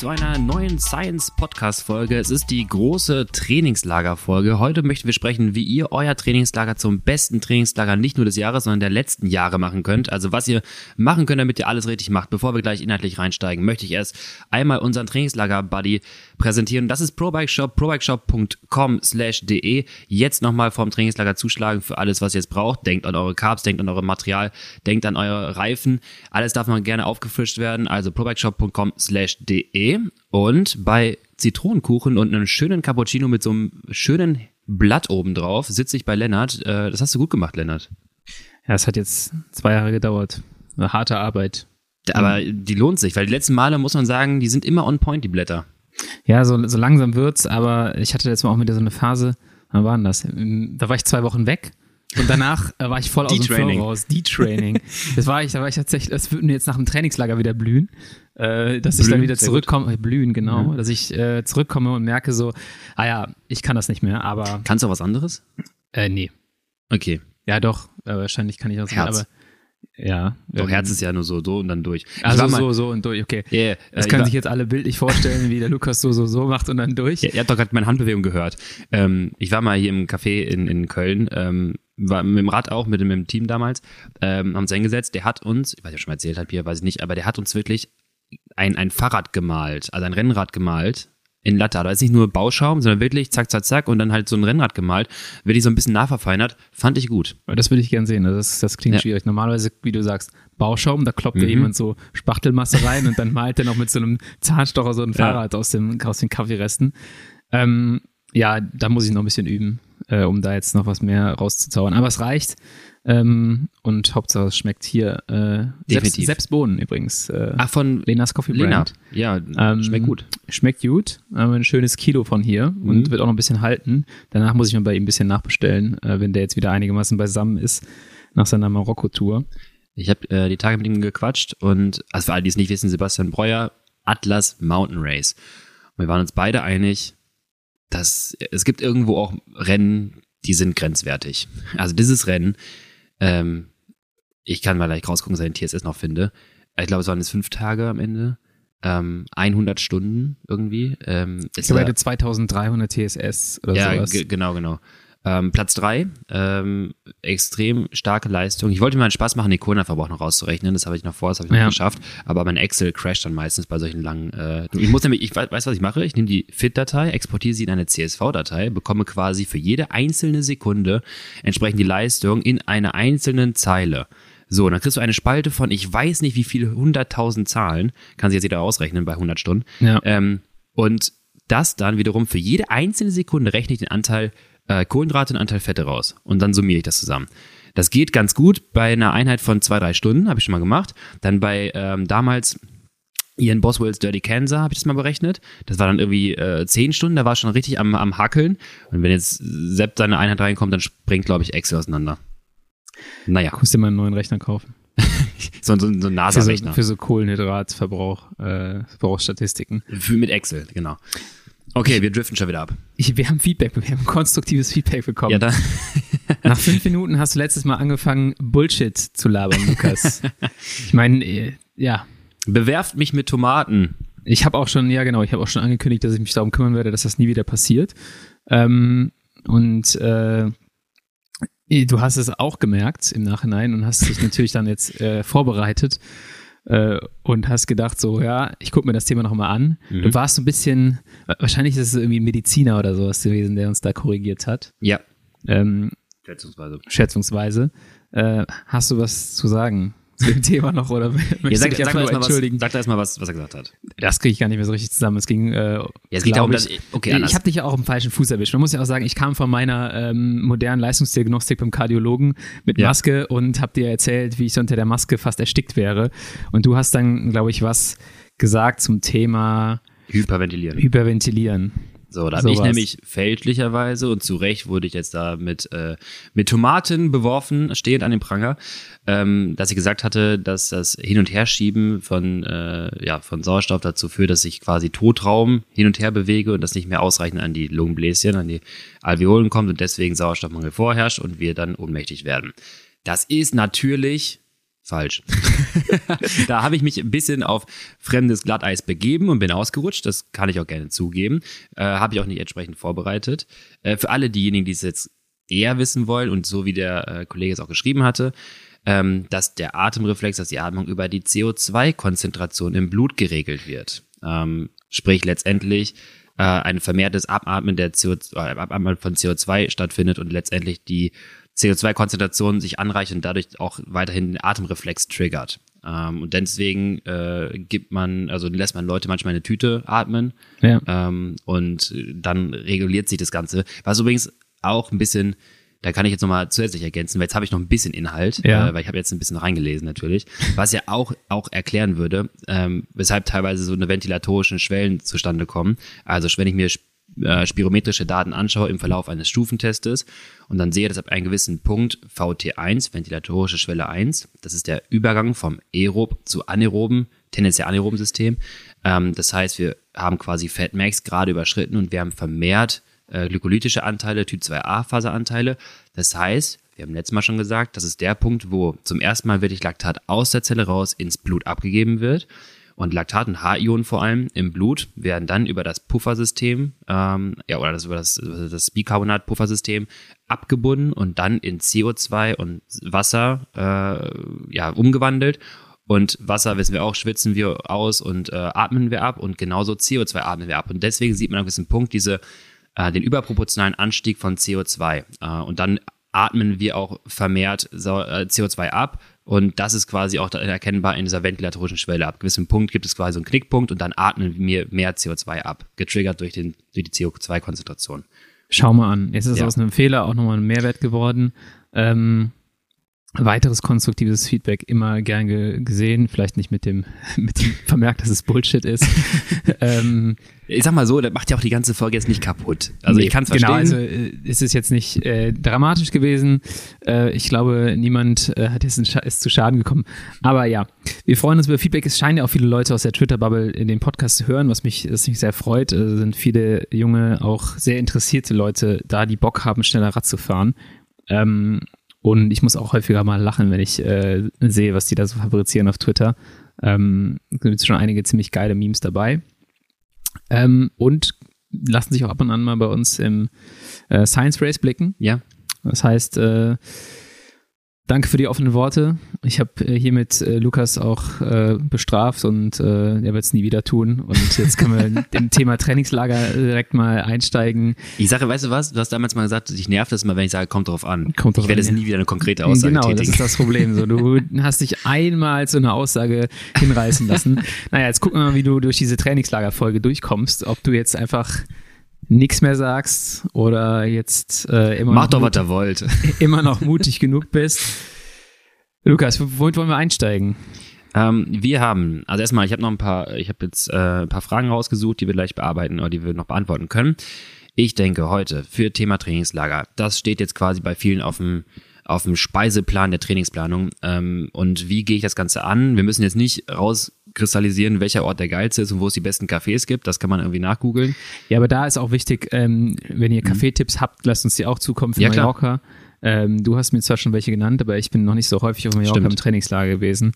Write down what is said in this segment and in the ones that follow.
zu einer neuen Science Podcast Folge. Es ist die große Trainingslager Folge. Heute möchten wir sprechen, wie ihr euer Trainingslager zum besten Trainingslager nicht nur des Jahres, sondern der letzten Jahre machen könnt. Also was ihr machen könnt, damit ihr alles richtig macht. Bevor wir gleich inhaltlich reinsteigen, möchte ich erst einmal unseren Trainingslager Buddy präsentieren. Das ist ProBikeShop, probikeshop.com slash de. Jetzt nochmal vom Trainingslager zuschlagen für alles, was ihr jetzt braucht. Denkt an eure Carbs, denkt an eure Material, denkt an eure Reifen. Alles darf mal gerne aufgefrischt werden. Also probikeshop.com slash de. Und bei Zitronenkuchen und einem schönen Cappuccino mit so einem schönen Blatt oben drauf sitze ich bei Lennart. Äh, das hast du gut gemacht, Lennart. Ja, es hat jetzt zwei Jahre gedauert. Eine harte Arbeit. Aber die lohnt sich, weil die letzten Male muss man sagen, die sind immer on point, die Blätter. Ja, so, so langsam wird's, aber ich hatte jetzt mal auch wieder so eine Phase, wann war denn das? Da war ich zwei Wochen weg und danach äh, war ich voll aus dem Flow raus. D-Training. das war ich, da war ich tatsächlich, das würde mir jetzt nach dem Trainingslager wieder blühen, äh, dass blühen, ich dann wieder zurückkomme, äh, blühen, genau, ja. dass ich äh, zurückkomme und merke so, ah ja, ich kann das nicht mehr, aber. Kannst du auch was anderes? Äh, nee. Okay. Ja, doch, äh, wahrscheinlich kann ich auch Herz. aber ja. Doch, ähm, Herz ist ja nur so, so und dann durch. Also so, so und durch, okay. Yeah, das äh, können sich jetzt alle bildlich vorstellen, wie der Lukas so, so, so macht und dann durch. Ja, ihr habt doch gerade meine Handbewegung gehört. Ähm, ich war mal hier im Café in, in Köln, ähm, war mit dem Rad auch, mit dem, mit dem Team damals, ähm, haben uns eingesetzt. Der hat uns, ich weiß nicht, ich schon mal erzählt habe hier, weiß ich nicht, aber der hat uns wirklich ein, ein Fahrrad gemalt, also ein Rennrad gemalt in Latte. Da ist nicht nur Bauschaum, sondern wirklich zack, zack, zack und dann halt so ein Rennrad gemalt. Wirklich so ein bisschen nachverfeinert. Fand ich gut. Das würde ich gern sehen. Das, das klingt ja. schwierig. Normalerweise, wie du sagst, Bauschaum, da kloppt mhm. ja jemand so Spachtelmasse rein und dann malt er noch mit so einem Zahnstocher so ein Fahrrad ja. aus, dem, aus den Kaffeeresten. Ähm, ja, da muss ich noch ein bisschen üben, äh, um da jetzt noch was mehr rauszuzaubern. Aber es reicht. Ähm, und Hauptsache es schmeckt hier äh, selbst, selbst Bohnen übrigens. Äh, Ach, von Lenas Coffee Brand. Ja, ähm, schmeckt gut. Schmeckt gut. Haben ein schönes Kilo von hier mhm. und wird auch noch ein bisschen halten. Danach muss ich mal bei ihm ein bisschen nachbestellen, äh, wenn der jetzt wieder einigermaßen beisammen ist nach seiner Marokko-Tour. Ich habe äh, die Tage mit ihm gequatscht und, also für alle, die es nicht wissen, Sebastian Breuer, Atlas Mountain Race. Und wir waren uns beide einig, dass es gibt irgendwo auch Rennen, die sind grenzwertig. Also dieses Rennen ähm, ich kann mal gleich rausgucken, dass ich den TSS noch finde. Ich glaube, es waren jetzt fünf Tage am Ende. Ähm, 100 Stunden irgendwie. Ähm, ich glaube, er hatte 2300 TSS oder ja, sowas. Ja, genau, genau. Ähm, Platz drei, ähm, extrem starke Leistung. Ich wollte mir einen Spaß machen, die Kohlenverbrauch noch rauszurechnen. Das habe ich noch vor, das habe ich noch ja. geschafft. Aber mein Excel crasht dann meistens bei solchen langen. Äh, ich muss nämlich, ich weiß, was ich mache. Ich nehme die FIT-Datei, exportiere sie in eine CSV-Datei, bekomme quasi für jede einzelne Sekunde entsprechend die Leistung in einer einzelnen Zeile. So, dann kriegst du eine Spalte von, ich weiß nicht wie viele hunderttausend Zahlen, kann sich jetzt jeder ausrechnen bei 100 Stunden. Ja. Ähm, und das dann wiederum für jede einzelne Sekunde rechne ich den Anteil äh, Kohlenhydrate und Anteil Fette raus. Und dann summiere ich das zusammen. Das geht ganz gut bei einer Einheit von zwei, drei Stunden, habe ich schon mal gemacht. Dann bei ähm, damals Ian Boswells Dirty Kansas habe ich das mal berechnet. Das war dann irgendwie äh, zehn Stunden, da war schon richtig am, am Hackeln. Und wenn jetzt Sepp seine Einheit reinkommt, dann springt, glaube ich, Excel auseinander. Naja. Du musst dir mal einen neuen Rechner kaufen. so, so, so ein NASA-Rechner. Für, so, für so Kohlenhydratverbrauch, äh, Verbrauchsstatistiken. Für, mit Excel, genau. Okay, wir driften schon wieder ab. Ich, wir haben Feedback, wir haben konstruktives Feedback bekommen. Ja, da. Nach fünf Minuten hast du letztes Mal angefangen, Bullshit zu labern, Lukas. ich meine, äh, ja. Bewerft mich mit Tomaten. Ich habe auch schon, ja genau, ich habe auch schon angekündigt, dass ich mich darum kümmern werde, dass das nie wieder passiert. Ähm, und äh, du hast es auch gemerkt im Nachhinein und hast dich natürlich dann jetzt äh, vorbereitet äh, und hast gedacht, so, ja, ich gucke mir das Thema nochmal an. Mhm. Du warst so ein bisschen, wahrscheinlich ist es irgendwie ein Mediziner oder sowas gewesen, der uns da korrigiert hat. Ja. Ähm, schätzungsweise. Schätzungsweise. Äh, hast du was zu sagen? Zu dem Thema noch oder ja, sag, sag, mal entschuldigen? Was, sag da erstmal, was, was er gesagt hat. Das kriege ich gar nicht mehr so richtig zusammen. Es ging, äh, ja, es geht darum, dass, okay, anders. ich habe dich ja auch im falschen Fuß erwischt. Man muss ja auch sagen, ich kam von meiner ähm, modernen Leistungsdiagnostik beim Kardiologen mit ja. Maske und habe dir erzählt, wie ich unter der Maske fast erstickt wäre. Und du hast dann, glaube ich, was gesagt zum Thema Hyperventilieren. Hyperventilieren. So, da habe ich nämlich fälschlicherweise und zu Recht wurde ich jetzt da mit, äh, mit Tomaten beworfen, stehend an dem Pranger, ähm, dass ich gesagt hatte, dass das Hin- und Herschieben von, äh, ja, von Sauerstoff dazu führt, dass ich quasi Totraum hin und her bewege und das nicht mehr ausreichend an die Lungenbläschen, an die Alveolen kommt und deswegen Sauerstoffmangel vorherrscht und wir dann ohnmächtig werden. Das ist natürlich Falsch. da habe ich mich ein bisschen auf fremdes Glatteis begeben und bin ausgerutscht. Das kann ich auch gerne zugeben. Äh, habe ich auch nicht entsprechend vorbereitet. Äh, für alle diejenigen, die es jetzt eher wissen wollen und so wie der äh, Kollege es auch geschrieben hatte, ähm, dass der Atemreflex, dass die Atmung über die CO2-Konzentration im Blut geregelt wird. Ähm, sprich letztendlich äh, ein vermehrtes Abatmen der CO2, äh, Abatmen von CO2 stattfindet und letztendlich die CO2-Konzentration sich anreicht und dadurch auch weiterhin den Atemreflex triggert. Ähm, und deswegen äh, gibt man, also lässt man Leute manchmal eine Tüte atmen ja. ähm, und dann reguliert sich das Ganze. Was übrigens auch ein bisschen, da kann ich jetzt nochmal zusätzlich ergänzen, weil jetzt habe ich noch ein bisschen Inhalt, ja. äh, weil ich habe jetzt ein bisschen reingelesen natürlich, was ja auch, auch erklären würde, ähm, weshalb teilweise so eine ventilatorischen Schwellen zustande kommen. Also wenn ich mir äh, spirometrische Daten anschaue im Verlauf eines Stufentestes und dann sehe, dass ab einem gewissen Punkt VT1, ventilatorische Schwelle 1, das ist der Übergang vom aerob zu anaeroben, tendenziell anaeroben System. Ähm, das heißt, wir haben quasi Fatmax gerade überschritten und wir haben vermehrt äh, glykolytische Anteile, Typ 2a-Faseranteile. Das heißt, wir haben letztes Mal schon gesagt, das ist der Punkt, wo zum ersten Mal wirklich Laktat aus der Zelle raus ins Blut abgegeben wird. Und Laktat und H-Ionen vor allem im Blut werden dann über das Puffersystem, ähm, ja, oder das, über das, das Bicarbonat-Puffersystem abgebunden und dann in CO2 und Wasser äh, ja, umgewandelt. Und Wasser, wissen wir auch, schwitzen wir aus und äh, atmen wir ab und genauso CO2 atmen wir ab. Und deswegen sieht man an diesem Punkt diese, äh, den überproportionalen Anstieg von CO2. Äh, und dann atmen wir auch vermehrt CO2 äh, ab und das ist quasi auch erkennbar in dieser ventilatorischen Schwelle. Ab gewissem Punkt gibt es quasi so einen Knickpunkt und dann atmen wir mehr CO2 ab, getriggert durch, den, durch die CO2-Konzentration. Schau mal an. Jetzt ist ja. aus einem Fehler auch nochmal ein Mehrwert geworden. Ähm, weiteres konstruktives Feedback immer gern ge gesehen, vielleicht nicht mit dem, mit dem Vermerk, dass es Bullshit ist. ähm, ich sag mal so, das macht ja auch die ganze Folge jetzt nicht kaputt. Also nee, ich kann es verstehen. Genau, also äh, es ist jetzt nicht äh, dramatisch gewesen. Äh, ich glaube, niemand äh, hat jetzt ist zu Schaden gekommen. Aber ja, wir freuen uns über Feedback. Es scheinen ja auch viele Leute aus der Twitter-Bubble in den Podcast zu hören, was mich, was mich sehr freut. Es sind viele junge, auch sehr interessierte Leute da, die Bock haben, schneller Rad zu fahren. Ähm, und ich muss auch häufiger mal lachen, wenn ich äh, sehe, was die da so fabrizieren auf Twitter. Ähm, sind schon einige ziemlich geile Memes dabei. Ähm, und lassen sich auch ab und an mal bei uns im äh, Science Race blicken. Ja. Das heißt, äh, Danke für die offenen Worte. Ich habe äh, hiermit äh, Lukas auch äh, bestraft und äh, er wird es nie wieder tun. Und jetzt können wir im Thema Trainingslager direkt mal einsteigen. Ich sage, weißt du was? Du hast damals mal gesagt, ich nervt das immer, wenn ich sage, kommt drauf an. Kommt drauf ich werde jetzt nie wieder eine konkrete Aussage genau, tätigen. das ist das Problem. So, du hast dich einmal zu einer Aussage hinreißen lassen. naja, jetzt gucken wir mal, wie du durch diese Trainingslagerfolge durchkommst. Ob du jetzt einfach nichts mehr sagst oder jetzt äh, immer Macht doch, was ihr wollt. immer noch mutig genug bist. Lukas, womit wollen wir einsteigen? Ähm, wir haben, also erstmal, ich habe noch ein paar, ich habe jetzt äh, ein paar Fragen rausgesucht, die wir gleich bearbeiten oder die wir noch beantworten können. Ich denke heute für Thema Trainingslager, das steht jetzt quasi bei vielen auf dem auf dem Speiseplan der Trainingsplanung. Ähm, und wie gehe ich das Ganze an? Wir müssen jetzt nicht rauskristallisieren, welcher Ort der geilste ist und wo es die besten Cafés gibt. Das kann man irgendwie nachgoogeln. Ja, aber da ist auch wichtig, ähm, wenn ihr mhm. Kaffeetipps habt, lasst uns die auch zukommen für ja, Mallorca. Ähm, du hast mir zwar schon welche genannt, aber ich bin noch nicht so häufig auf Mallorca Stimmt. im Trainingslager gewesen.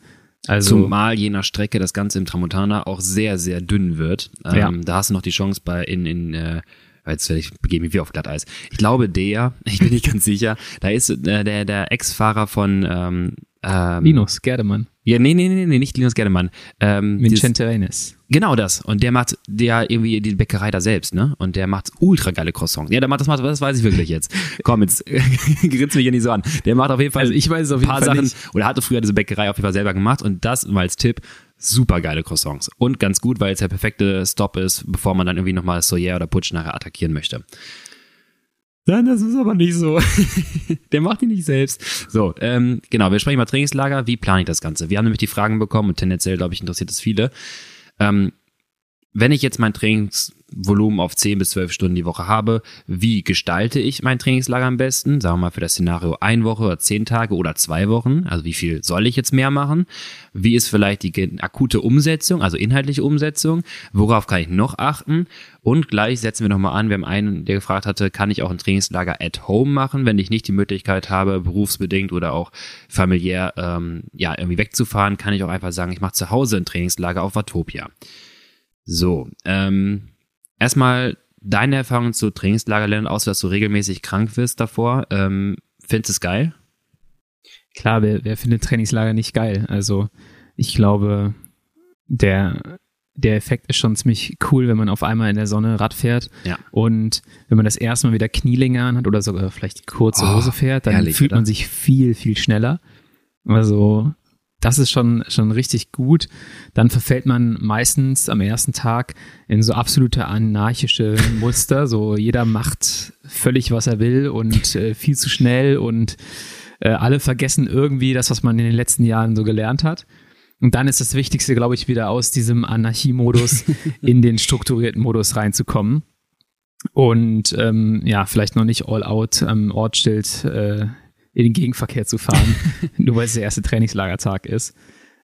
Also, Zumal je nach Strecke das Ganze im Tramontana auch sehr, sehr dünn wird. Ähm, ja. Da hast du noch die Chance bei in, in äh, jetzt ich begebe mich wie auf Glatteis. Ich glaube der, ich bin nicht ganz sicher, da ist äh, der, der Ex-Fahrer von ähm, ähm, Linus Gerdemann. Ja, nee, nee, nee, nee, nicht Linus Gerdemann. Ähm, Vincente Reines. Genau das. Und der macht der irgendwie die Bäckerei da selbst, ne? Und der macht ultra geile Croissants. Ja, der macht das macht, das weiß ich wirklich jetzt. Komm, jetzt grinst mich hier nicht so an. Der macht auf jeden Fall also ich weiß es auf jeden paar Fall Sachen nicht. oder hatte früher diese Bäckerei auf jeden Fall selber gemacht und das mal als Tipp super geile Croissants. Und ganz gut, weil es der perfekte Stop ist, bevor man dann irgendwie nochmal Soyer oder Putsch nachher attackieren möchte. Nein, das ist aber nicht so. der macht die nicht selbst. So, ähm, genau, wir sprechen über Trainingslager. Wie plane ich das Ganze? Wir haben nämlich die Fragen bekommen und tendenziell, glaube ich, interessiert es viele. Ähm, wenn ich jetzt mein Trainingsvolumen auf 10 bis 12 Stunden die Woche habe, wie gestalte ich mein Trainingslager am besten? Sagen wir mal für das Szenario ein Woche oder zehn Tage oder zwei Wochen. Also wie viel soll ich jetzt mehr machen? Wie ist vielleicht die akute Umsetzung, also inhaltliche Umsetzung? Worauf kann ich noch achten? Und gleich setzen wir nochmal an, wir haben einen, der gefragt hatte, kann ich auch ein Trainingslager at home machen, wenn ich nicht die Möglichkeit habe, berufsbedingt oder auch familiär ähm, ja irgendwie wegzufahren, kann ich auch einfach sagen, ich mache zu Hause ein Trainingslager auf Watopia. So, ähm, erstmal deine Erfahrung zu Trainingslager lernen, außer dass du regelmäßig krank wirst davor. Ähm, findest du es geil? Klar, wer, wer findet Trainingslager nicht geil? Also ich glaube, der, der Effekt ist schon ziemlich cool, wenn man auf einmal in der Sonne Rad fährt ja. und wenn man das erste Mal wieder Knielinge anhat oder sogar vielleicht kurze oh, Hose fährt, dann herrlich, fühlt oder? man sich viel, viel schneller. Also das ist schon, schon richtig gut. Dann verfällt man meistens am ersten Tag in so absolute anarchische Muster. So jeder macht völlig, was er will und äh, viel zu schnell und äh, alle vergessen irgendwie das, was man in den letzten Jahren so gelernt hat. Und dann ist das Wichtigste, glaube ich, wieder aus diesem Anarchiemodus in den strukturierten Modus reinzukommen. Und ähm, ja, vielleicht noch nicht all out am Ortsschild äh, in den Gegenverkehr zu fahren, nur weil es der erste Trainingslagertag ist.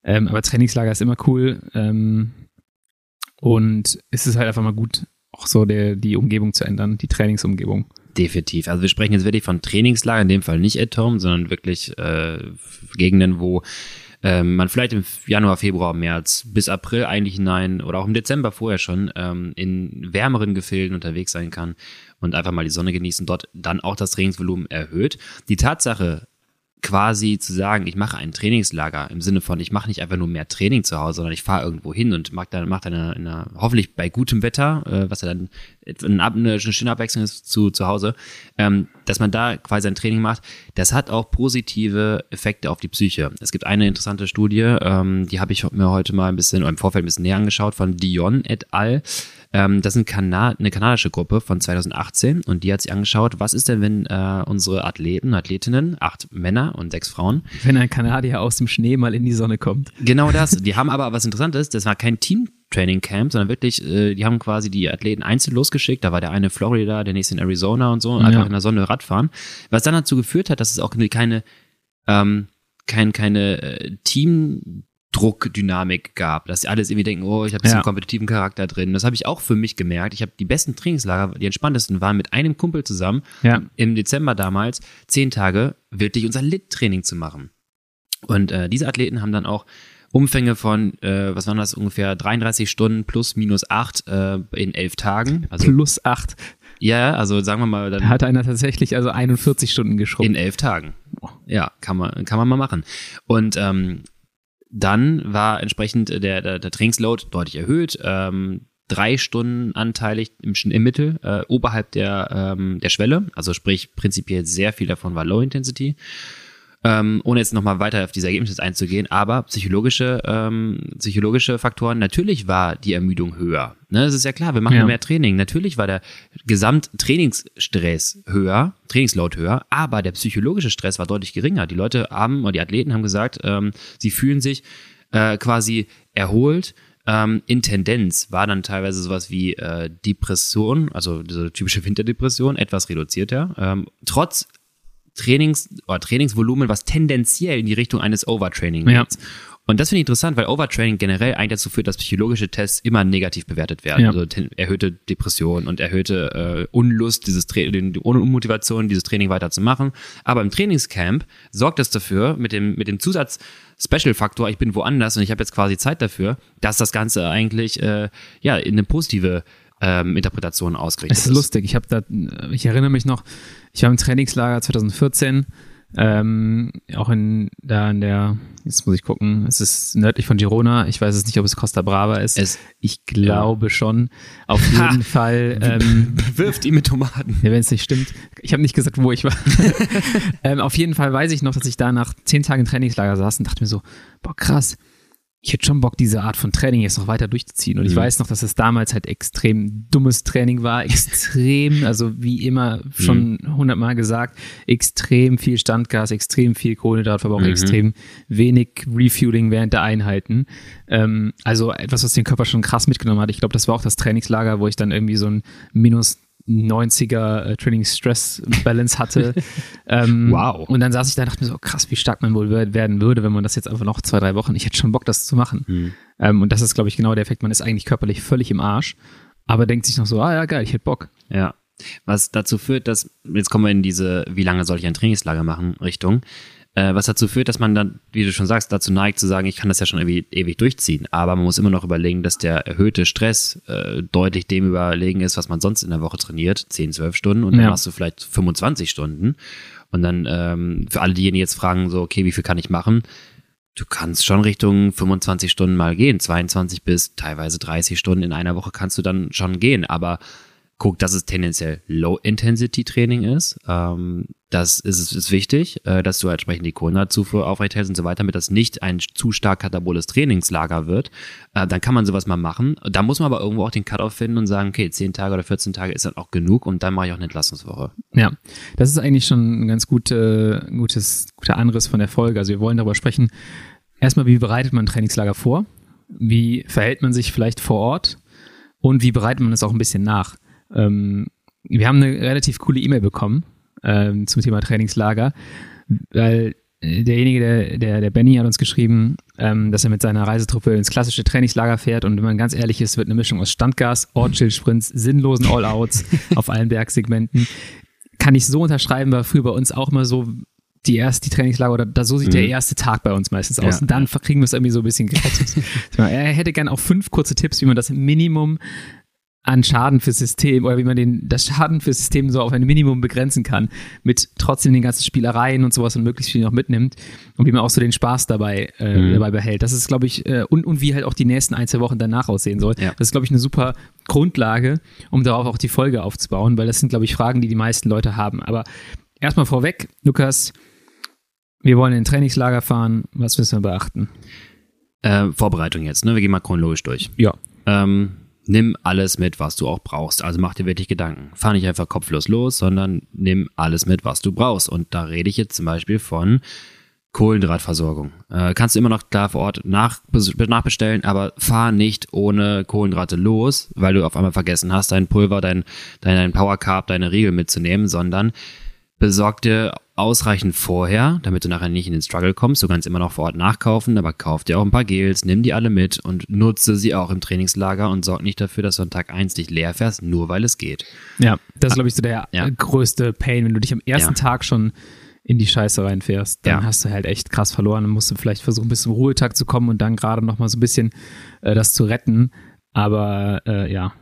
Ähm, aber Trainingslager ist immer cool. Ähm, und es ist halt einfach mal gut, auch so der, die Umgebung zu ändern, die Trainingsumgebung. Definitiv. Also wir sprechen jetzt wirklich von Trainingslager, in dem Fall nicht at home, sondern wirklich äh, Gegenden, wo ähm, man vielleicht im Januar, Februar, März bis April eigentlich hinein oder auch im Dezember vorher schon ähm, in wärmeren Gefilden unterwegs sein kann und einfach mal die Sonne genießen, dort dann auch das Trainingsvolumen erhöht. Die Tatsache, quasi zu sagen, ich mache ein Trainingslager im Sinne von, ich mache nicht einfach nur mehr Training zu Hause, sondern ich fahre irgendwo hin und mache dann, mach dann eine, eine, hoffentlich bei gutem Wetter, äh, was ja dann eine, eine schöne Abwechslung ist zu, zu Hause, ähm, dass man da quasi ein Training macht, das hat auch positive Effekte auf die Psyche. Es gibt eine interessante Studie, ähm, die habe ich mir heute mal ein bisschen, oder im Vorfeld ein bisschen näher angeschaut, von Dion et al., ähm, das ist ein Kana eine kanadische Gruppe von 2018 und die hat sich angeschaut, was ist denn, wenn äh, unsere Athleten, Athletinnen, acht Männer und sechs Frauen. Wenn ein Kanadier aus dem Schnee mal in die Sonne kommt. Genau das. Die haben aber was Interessantes, das war kein Team. Training Camp, sondern wirklich, äh, die haben quasi die Athleten einzeln losgeschickt. Da war der eine Florida, der nächste in Arizona und so, und Ja. einfach in der Sonne Radfahren. Was dann dazu geführt hat, dass es auch keine, ähm, kein, keine äh, Teamdruckdynamik gab, dass alle irgendwie denken, oh, ich habe diesen Ja. kompetitiven Charakter drin. Das habe ich auch für mich gemerkt. Ich habe die besten Trainingslager, die entspanntesten waren mit einem Kumpel zusammen Ja. im Dezember damals zehn Tage wirklich unser Lit-Training zu machen. Und äh, diese Athleten haben dann auch Umfänge von, äh, was waren das, ungefähr 33 Stunden plus minus 8 äh, in elf Tagen. Also Plus acht. ja, also sagen wir mal Da dann hat einer tatsächlich also 41 Stunden geschrubbt. in elf Tagen. Ja, kann man, kann man mal machen. Und ähm, dann war entsprechend der, der, der Trainingsload deutlich erhöht. Ähm, drei Stunden anteilig im, im Mittel äh, oberhalb der, ähm, der Schwelle. Also sprich, prinzipiell sehr viel davon war Low Intensity. Ähm, ohne jetzt nochmal weiter auf diese Ergebnisse einzugehen, aber psychologische, ähm, psychologische Faktoren, natürlich war die Ermüdung höher. Ne, das ist ja klar, wir machen Ja. mehr Training. Natürlich war der Gesamttrainingsstress höher, Trainingsload höher, aber der psychologische Stress war deutlich geringer. Die Leute haben, oder die Athleten haben gesagt, ähm, sie fühlen sich äh, quasi erholt. Ähm, in Tendenz war dann teilweise sowas wie äh, Depression, also diese typische Winterdepression, etwas reduzierter. Ähm, trotz Trainings oder Trainingsvolumen, was tendenziell in die Richtung eines Overtraining geht. Ja. Und das finde ich interessant, weil Overtraining generell eigentlich dazu führt, dass psychologische Tests immer negativ bewertet werden. Ja. Also erhöhte Depression und erhöhte äh, Unlust, dieses Tra die Unmotivation, dieses Training weiterzumachen. Aber im Trainingscamp sorgt es dafür, mit dem, mit dem Zusatz Special-Faktor, ich bin woanders und ich habe jetzt quasi Zeit dafür, dass das Ganze eigentlich äh, ja in eine positive ähm, Interpretation ausgerichtet Es ist lustig. Ich habe da, ich erinnere mich noch, ich war im Trainingslager 2014, ähm, auch in da in der, jetzt muss ich gucken, es ist nördlich von Girona. Ich weiß es nicht, ob es Costa Brava ist. Es ich glaube schon. Auf Ha! jeden Fall. Ähm, wirft ihn mit Tomaten. Ja, wenn es nicht stimmt. Ich habe nicht gesagt, wo ich war. ähm, auf jeden Fall weiß ich noch, dass ich da nach zehn Tagen Trainingslager saß und dachte mir so, boah, krass. Ich hätte schon Bock, diese Art von Training jetzt noch weiter durchzuziehen. Und ich mhm. weiß noch, dass es damals halt extrem dummes Training war, extrem, also wie immer schon mhm. hundertmal gesagt, extrem viel Standgas, extrem viel Kohlenhydratverbrauch, mhm. extrem wenig Refueling während der Einheiten. Ähm, also etwas, was den Körper schon krass mitgenommen hat. Ich glaube, das war auch das Trainingslager, wo ich dann irgendwie so ein minus 90er äh, Training Stress Balance hatte. ähm, wow. Und dann saß ich da und dachte mir so, krass, wie stark man wohl werden würde, wenn man das jetzt einfach noch zwei, drei Wochen, ich hätte schon Bock, das zu machen. Mhm. Ähm, und das ist, glaube ich, genau der Effekt. Man ist eigentlich körperlich völlig im Arsch, aber denkt sich noch so, ah ja, geil, ich hätte Bock. Ja. Was dazu führt, dass, jetzt kommen wir in diese, wie lange soll ich ein Trainingslager machen, Richtung äh, was dazu führt, dass man dann, wie du schon sagst, dazu neigt zu sagen, ich kann das ja schon irgendwie ewig durchziehen. Aber man muss immer noch überlegen, dass der erhöhte Stress äh, deutlich dem überlegen ist, was man sonst in der Woche trainiert, 10, 12 Stunden und dann ja. machst du vielleicht 25 Stunden. Und dann ähm, für alle diejenigen, die jetzt fragen, so, okay, wie viel kann ich machen? Du kannst schon Richtung 25 Stunden mal gehen, 22 bis teilweise 30 Stunden in einer Woche kannst du dann schon gehen, aber guck, dass es tendenziell Low-Intensity-Training ist. Ähm, das ist, ist wichtig, äh, dass du entsprechend die Kohlenhydratzufuhr aufrechterhältst und so weiter, damit das nicht ein zu stark kataboles Trainingslager wird. Äh, dann kann man sowas mal machen. Da muss man aber irgendwo auch den Cut-Off finden und sagen, okay, 10 Tage oder 14 Tage ist dann auch genug und dann mache ich auch eine Entlassungswoche. Ja, das ist eigentlich schon ein ganz gute, gutes, guter Anriss von der Folge. Also wir wollen darüber sprechen. Erstmal, wie bereitet man ein Trainingslager vor? Wie verhält man sich vielleicht vor Ort? Und wie bereitet man es auch ein bisschen nach? Ähm, wir haben eine relativ coole E-Mail bekommen ähm, zum Thema Trainingslager, weil äh, derjenige, der, der, der Benny hat uns geschrieben, ähm, dass er mit seiner Reisetruppe ins klassische Trainingslager fährt und wenn man ganz ehrlich ist, wird eine Mischung aus Standgas, Ortsschild-Sprints, sinnlosen All-Outs auf allen Bergsegmenten. Kann ich so unterschreiben, war früher bei uns auch immer so, die erste die Trainingslager oder da so sieht mhm. der erste Tag bei uns meistens aus. Ja. Und dann kriegen wir es irgendwie so ein bisschen gerettet. er hätte gern auch fünf kurze Tipps, wie man das Minimum an Schaden fürs System oder wie man den, das Schaden fürs System so auf ein Minimum begrenzen kann, mit trotzdem den ganzen Spielereien und sowas und möglichst viel noch mitnimmt und wie man auch so den Spaß dabei, äh, mhm. dabei behält. Das ist, glaube ich, äh, und, und wie halt auch die nächsten ein, zwei Wochen danach aussehen soll. Ja. Das ist, glaube ich, eine super Grundlage, um darauf auch die Folge aufzubauen, weil das sind, glaube ich, Fragen, die die meisten Leute haben. Aber erstmal vorweg, Lukas, wir wollen in ein Trainingslager fahren. Was müssen wir beachten? Äh, Vorbereitung jetzt, ne? Wir gehen mal chronologisch durch. Ja. Ähm, nimm alles mit, was du auch brauchst. Also mach dir wirklich Gedanken. Fahr nicht einfach kopflos los, sondern nimm alles mit, was du brauchst. Und da rede ich jetzt zum Beispiel von Kohlenhydratversorgung. Äh, kannst du immer noch da vor Ort nach, nachbestellen, aber fahr nicht ohne Kohlenhydrate los, weil du auf einmal vergessen hast, dein Pulver, dein, dein, dein Power Carb, deine Riegel mitzunehmen, sondern besorg dir ausreichend vorher, damit du nachher nicht in den Struggle kommst. Du kannst immer noch vor Ort nachkaufen, aber kauf dir auch ein paar Gels, nimm die alle mit und nutze sie auch im Trainingslager und sorg nicht dafür, dass du an Tag 1 dich leer fährst, nur weil es geht. Ja, das ist, glaube ich, so der ja. größte Pain, wenn du dich am ersten ja. Tag schon in die Scheiße reinfährst, dann ja. hast du halt echt krass verloren. Dann musst du vielleicht versuchen, bis zum Ruhetag zu kommen und dann gerade noch mal so ein bisschen äh, das zu retten. Aber äh, ja.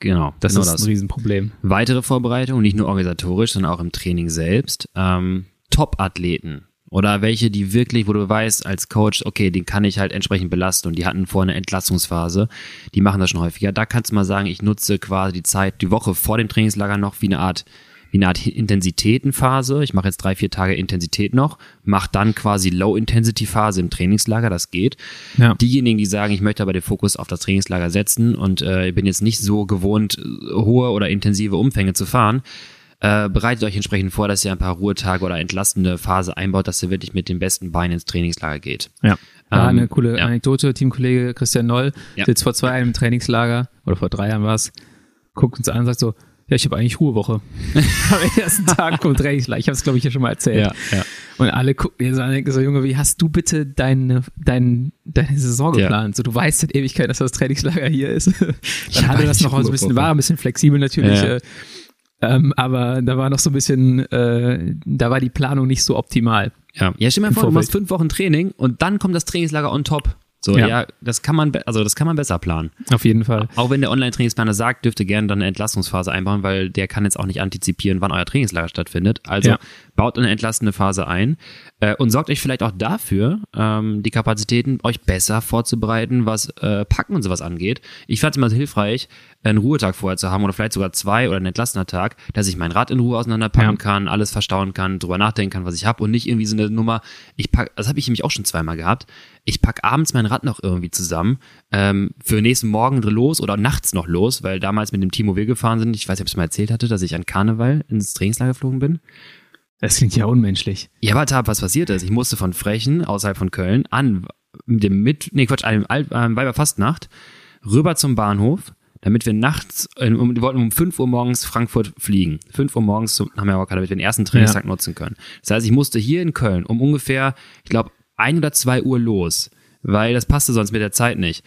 Genau, das genau ist das. ein Riesenproblem. Weitere Vorbereitung, nicht nur organisatorisch, sondern auch im Training selbst. Ähm, Top-Athleten oder welche, die wirklich, wo du weißt als Coach, okay, den kann ich halt entsprechend belasten und die hatten vorher eine Entlastungsphase, die machen das schon häufiger. Da kannst du mal sagen, ich nutze quasi die Zeit, die Woche vor dem Trainingslager noch wie eine Art wie eine Art Intensitätenphase. Ich mache jetzt drei, vier Tage Intensität noch, mache dann quasi Low-Intensity-Phase im Trainingslager, das geht. Ja. Diejenigen, die sagen, ich möchte aber den Fokus auf das Trainingslager setzen und äh, bin jetzt nicht so gewohnt, hohe oder intensive Umfänge zu fahren, äh, bereitet euch entsprechend vor, dass ihr ein paar Ruhetage oder entlastende Phase einbaut, dass ihr wirklich mit den besten Beinen ins Trainingslager geht. Ja. Ähm, eine coole ja. Anekdote, Teamkollege Christian Noll ja. sitzt vor zwei Jahren im Trainingslager, oder vor drei Jahren war es, guckt uns an und sagt so, ja, ich habe eigentlich Ruhewoche. Am ersten Tag kommt Trainingslager. Ich habe es, glaube ich, ja schon mal erzählt. Ja, ja. Und alle gucken mir so an denken so, Junge, wie hast du bitte deine, dein, deine Saison geplant? Ja. So, du weißt seit Ewigkeit, dass das Trainingslager hier ist. Dann hatte das noch so ein bisschen, war ein bisschen flexibel natürlich. Ja. Äh, ähm, aber da war noch so ein bisschen, äh, da war die Planung nicht so optimal. Ja, ja stell dir mal vor, du machst fünf Wochen Training und dann kommt das Trainingslager on top. So, ja. ja, das kann man, also das kann man besser planen. Auf jeden Fall. Auch wenn der Online-Trainingsplaner sagt, dürft ihr gerne dann eine Entlastungsphase einbauen, weil der kann jetzt auch nicht antizipieren, wann euer Trainingslager stattfindet. Also ja. baut eine entlastende Phase ein äh, und sorgt euch vielleicht auch dafür, ähm, die Kapazitäten euch besser vorzubereiten, was äh, Packen und sowas angeht. Ich fand es immer hilfreich, einen Ruhetag vorher zu haben oder vielleicht sogar zwei oder einen entlassener Tag, dass ich mein Rad in Ruhe auseinanderpacken Ja. kann, alles verstauen kann, drüber nachdenken kann, was ich habe und nicht irgendwie so eine Nummer, ich pack, das habe ich nämlich auch schon zweimal gehabt, ich pack abends mein Rad noch irgendwie zusammen, ähm, für nächsten Morgen los oder nachts noch los, weil damals mit dem Team, wo wir gefahren sind, ich weiß nicht, ob ich es mal erzählt hatte, dass ich an Karneval ins Trainingslager geflogen bin. Das klingt ja unmenschlich. Ja, warte ab, was passiert ist. Ich musste von Frechen, außerhalb von Köln, an dem mit, nee, Quatsch, einem ähm, Weiberfastnacht, rüber zum Bahnhof, damit wir nachts, äh, um, wir wollten um 5 Uhr morgens Frankfurt fliegen. 5 Uhr morgens zum, nach Mallorca, damit wir den ersten Trainingstag nutzen können. Das heißt, ich musste hier in Köln um ungefähr, ich glaube, ein oder zwei Uhr los, weil das passte sonst mit der Zeit nicht.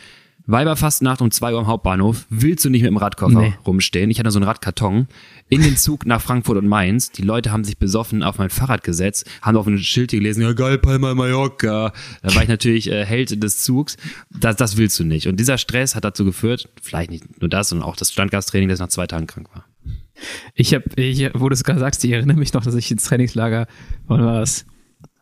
Weiberfastnacht um 2 Uhr am Hauptbahnhof, willst du nicht mit dem Radkoffer Nee. rumstehen. Ich hatte so einen Radkarton in den Zug nach Frankfurt und Mainz. Die Leute haben sich besoffen auf mein Fahrrad gesetzt, haben auf ein Schild gelesen, ja geil, Palma Mallorca. Da war ich natürlich äh, Held des Zugs. Das, das willst du nicht. Und dieser Stress hat dazu geführt, vielleicht nicht nur das, sondern auch das Standgastraining, das nach zwei Tagen krank war. Ich habe, ich, wo du es gerade sagst, ich erinnere mich noch, dass ich ins Trainingslager, wann war das?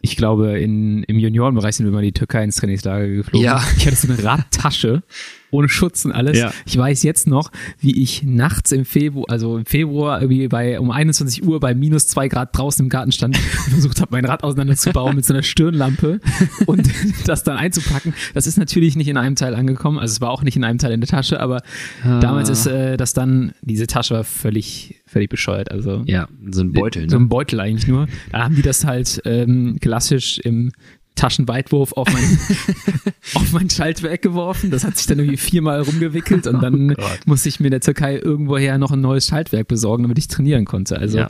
Ich glaube, in, im Juniorenbereich sind wir mal die Türkei ins Trainingslager geflogen. Ja. Ich hatte so eine Radtasche ohne Schutz und alles. Ja. Ich weiß jetzt noch, wie ich nachts im Februar, also im Februar irgendwie bei um 21 Uhr bei minus zwei Grad draußen im Garten stand und versucht habe, mein Rad auseinanderzubauen mit so einer Stirnlampe und das dann einzupacken. Das ist natürlich nicht in einem Teil angekommen. Also es war auch nicht in einem Teil in der Tasche, aber damals ist äh, das dann, diese Tasche war völlig, völlig bescheuert. Also Ja, so ein Beutel. so Ne? ein Beutel eigentlich nur. Da haben die das halt ähm, klassisch im Taschenweitwurf auf mein, auf mein Schaltwerk geworfen. Das hat sich dann irgendwie viermal rumgewickelt und dann Gott. musste ich mir in der Türkei irgendwoher noch ein neues Schaltwerk besorgen, damit ich trainieren konnte. Also, Ja.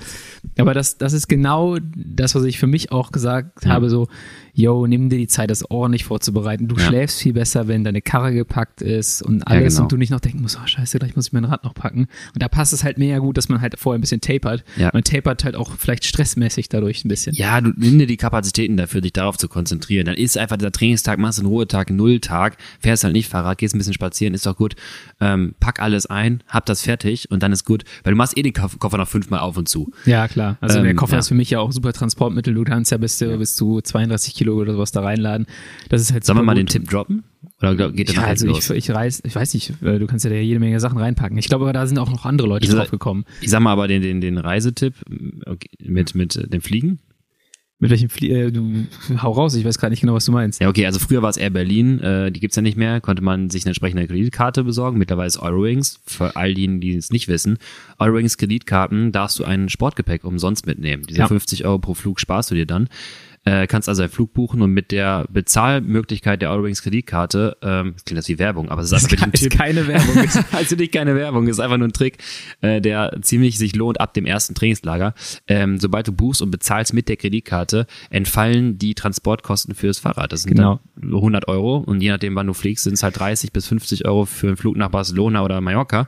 aber das, das ist genau das, was ich für mich auch gesagt Ja. habe, so, yo, nimm dir die Zeit, das ordentlich vorzubereiten. Du Ja. schläfst viel besser, wenn deine Karre gepackt ist und alles genau. und du nicht noch denken musst, oh scheiße, gleich muss ich mein Rad noch packen. Und da passt es halt mega gut, dass man halt vorher ein bisschen tapert. Ja. Man tapert halt auch vielleicht stressmäßig dadurch ein bisschen. Ja, du nimm dir die Kapazitäten dafür, dich darauf zu konzentrieren. Dann ist einfach dieser Trainingstag, machst einen Ruhetag, Nulltag, fährst halt nicht Fahrrad, gehst ein bisschen spazieren, ist doch gut. Ähm, pack alles ein, hab das fertig und dann ist gut. Weil du machst eh den Koff- Koffer noch fünfmal auf und zu. Ja, klar. Also Ähm, der Koffer ja. ist für mich ja auch super Transportmittel. Du kannst ja bis zu, bis zu 32 Kilo oder sowas da reinladen. Das ist halt Sollen wir mal den gut. Tipp droppen? Oder geht der Ja, also los? ich, ich reiß, ich weiß nicht, du kannst ja da jede Menge Sachen reinpacken. Ich glaube, aber da sind auch noch andere Leute Ich drauf gekommen. Ich sag mal aber den, den, den Reisetipp okay, mit, mit äh, dem Fliegen. Mit welchem Flie äh, du hau raus, ich weiß gerade nicht genau, was du meinst. Ja, okay, also früher war es Air Berlin, äh, die gibt's ja nicht mehr, konnte man sich eine entsprechende Kreditkarte besorgen. Mittlerweile ist Eurowings, für all diejenigen, die es nicht wissen, Eurowings Kreditkarten darfst du ein Sportgepäck umsonst mitnehmen. Diese Ja. 50 Euro pro Flug sparst du dir dann. Äh, kannst also einen Flug buchen und mit der Bezahlmöglichkeit der Eurowings Kreditkarte, ähm, das klingt das wie Werbung, aber es ist einfach dem ist Tipp, keine Werbung. also nicht keine Werbung, ist einfach nur ein Trick, äh, der ziemlich sich lohnt ab dem ersten Trainingslager. Ähm, sobald du buchst und bezahlst mit der Kreditkarte, entfallen die Transportkosten fürs Fahrrad. Das sind Genau. dann 100 Euro und je nachdem, wann du fliegst, sind es halt 30 bis 50 Euro für einen Flug nach Barcelona oder Mallorca.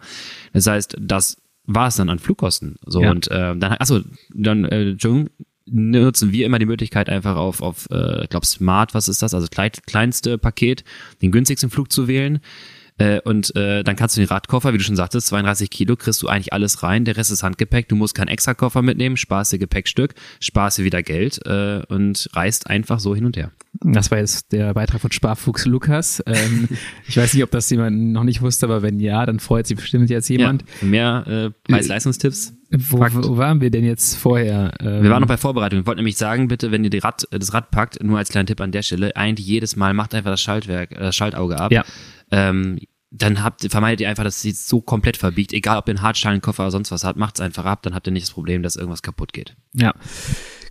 Das heißt, das war es dann an Flugkosten. So Ja. und äh, dann, achso, dann, äh, Entschuldigung, nutzen wir immer die Möglichkeit einfach auf, auf äh, glaube Smart, was ist das, also kleinste Paket, den günstigsten Flug zu wählen. Äh, und äh, dann kannst du den Radkoffer, wie du schon sagtest, 32 Kilo, kriegst du eigentlich alles rein. Der Rest ist Handgepäck. Du musst keinen extra Koffer mitnehmen, sparst dir Gepäckstück, sparst dir wieder Geld äh, und reist einfach so hin und her. Das war jetzt der Beitrag von Sparfuchs Lukas. Ähm, ich weiß nicht, ob das jemand noch nicht wusste, aber wenn ja, dann freut sich bestimmt jetzt jemand. Ja, mehr äh, Preis-Leistungstipps. Wo, wo waren wir denn jetzt vorher? Ähm, Wir waren noch bei Vorbereitung. Ich wollte nämlich sagen, bitte, wenn ihr die Rad, äh, das Rad packt, nur als kleinen Tipp an der Stelle, eigentlich jedes Mal macht einfach das Schaltwerk, äh, das Schaltauge ab. Ja. Ähm, dann habt, vermeidet ihr einfach, dass es sich so komplett verbiegt. Egal, ob ihr einen Hartschalenkoffer oder sonst was habt, macht's einfach ab, dann habt ihr nicht das Problem, dass irgendwas kaputt geht. Ja,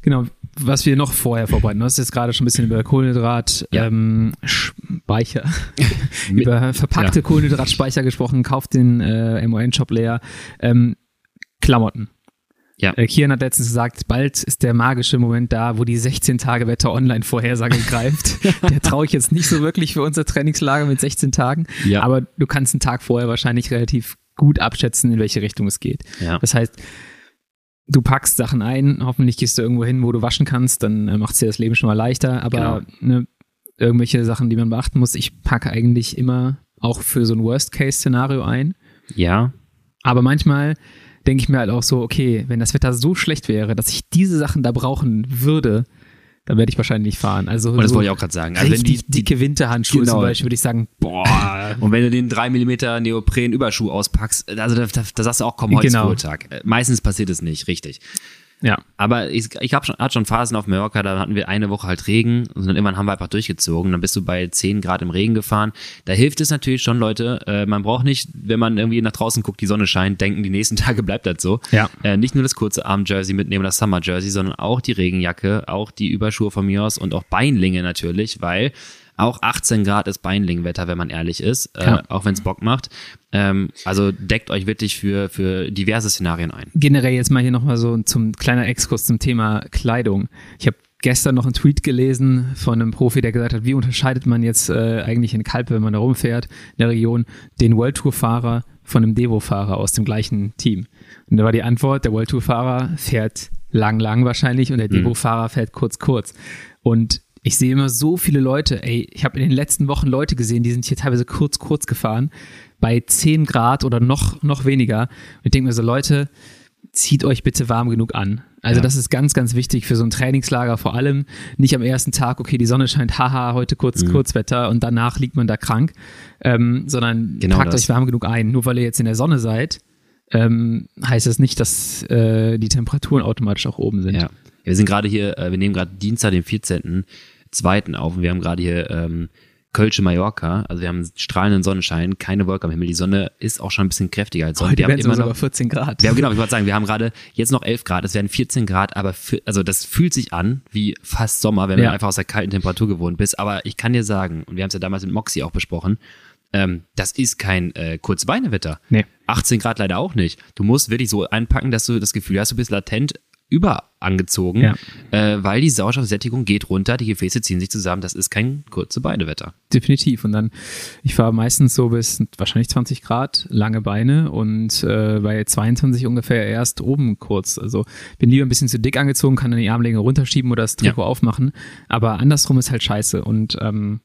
genau. Was wir noch vorher vorbereiten. Du hast jetzt gerade schon ein bisschen über Kohlenhydrat, Ja. ähm, Speicher, über verpackte Ja. Kohlenhydratspeicher gesprochen. Kauft den äh, MON-Shop leer. Ähm, Klamotten. Ja. Äh, Kian hat letztens gesagt, bald ist der magische Moment da, wo die 16 Tage Wetter Online-Vorhersage greift. Der traue ich jetzt nicht so wirklich für unser Trainingslager mit 16 Tagen. Ja. Aber du kannst einen Tag vorher wahrscheinlich relativ gut abschätzen, in welche Richtung es geht. Ja. Das heißt, du packst Sachen ein, hoffentlich gehst du irgendwo hin, wo du waschen kannst, dann äh, macht es dir das Leben schon mal leichter, aber ne, irgendwelche Sachen, die man beachten muss, ich packe eigentlich immer auch für so ein Worst-Case-Szenario ein, Ja. aber manchmal denke ich mir halt auch so, okay, wenn das Wetter so schlecht wäre, dass ich diese Sachen da brauchen würde, dann werde ich wahrscheinlich nicht fahren. Also Und das so wollte ich auch gerade sagen. Also wenn die, dicke Winterhandschuhe Genau. zum Beispiel, würde ich sagen, boah, und wenn du den 3 mm Neopren-Überschuh auspackst, also da, da, da sagst du auch, komm, heute Genau. ist Ruhetag. Äh, Meistens passiert es nicht, richtig. Ja. Aber ich, ich hab schon, hatte schon Phasen auf Mallorca, da hatten wir eine Woche halt Regen und dann irgendwann haben wir einfach durchgezogen. Dann bist du bei 10 Grad im Regen gefahren. Da hilft es natürlich schon, Leute. Äh, man braucht nicht, wenn man irgendwie nach draußen guckt, die Sonne scheint, denken, die nächsten Tage bleibt das so. Ja. Äh, nicht nur das kurze Arm-Jersey mitnehmen, das Summer-Jersey, sondern auch die Regenjacke, auch die Überschuhe von mir aus und auch Beinlinge natürlich, weil auch 18 Grad ist Beinlingwetter, wenn man ehrlich ist, äh, auch wenn es Bock macht. Ähm, also deckt euch wirklich für, für diverse Szenarien ein. generell jetzt mal hier nochmal so zum kleiner Exkurs zum Thema Kleidung. Ich habe gestern noch einen Tweet gelesen von einem Profi, der gesagt hat, wie unterscheidet man jetzt äh, eigentlich in Kalpe, wenn man da rumfährt, in der Region, den World Tour Fahrer von einem Devo-Fahrer aus dem gleichen Team. Und da war die Antwort, der World Tour Fahrer fährt lang, lang wahrscheinlich und der Devo-Fahrer fährt kurz, kurz. Und ich sehe immer so viele Leute, ey, ich habe in den letzten Wochen Leute gesehen, die sind hier teilweise kurz, kurz gefahren, bei 10 Grad oder noch, noch weniger. Und ich denke mir so, Leute, zieht euch bitte warm genug an. Also Ja. das ist ganz, ganz wichtig für so ein Trainingslager vor allem. Nicht am ersten Tag, okay, die Sonne scheint, haha, heute kurz Mhm. Kurzwetter und danach liegt man da krank, ähm, sondern Genau packt das. euch warm genug ein. Nur weil ihr jetzt in der Sonne seid, ähm, heißt das nicht, dass äh, die Temperaturen automatisch auch oben sind. Ja. Wir sind gerade hier, äh, wir nehmen gerade Dienstag, den 14.02. auf und wir haben gerade hier ähm, Kölsche Mallorca. Also wir haben strahlenden Sonnenschein, keine Wolke am Himmel. Die Sonne ist auch schon ein bisschen kräftiger als sonst. Heute Wir haben immer noch, 14 Grad. wir haben, genau, ich wollte sagen, wir haben gerade jetzt noch 11 Grad, es werden 14 Grad, aber für, also das fühlt sich an wie fast Sommer, wenn Ja. du einfach aus der kalten Temperatur gewohnt bist. Aber ich kann dir sagen, und wir haben es ja damals mit Moxie auch besprochen, ähm, das ist kein äh, Kurzbeinewetter. Nee. 18 Grad leider auch nicht. Du musst wirklich so einpacken, dass du das Gefühl hast, du bist latent überangezogen, Ja. äh, weil die Sauerstoffsättigung geht runter, die Gefäße ziehen sich zusammen. Das ist kein kurze Beinewetter. Definitiv. Und dann, ich fahre meistens so bis wahrscheinlich 20 Grad, lange Beine und äh, bei 22 ungefähr erst oben kurz. Also bin lieber ein bisschen zu dick angezogen, kann dann die Armlänge runterschieben oder das Trikot aufmachen. Aber andersrum ist halt scheiße. Und ähm,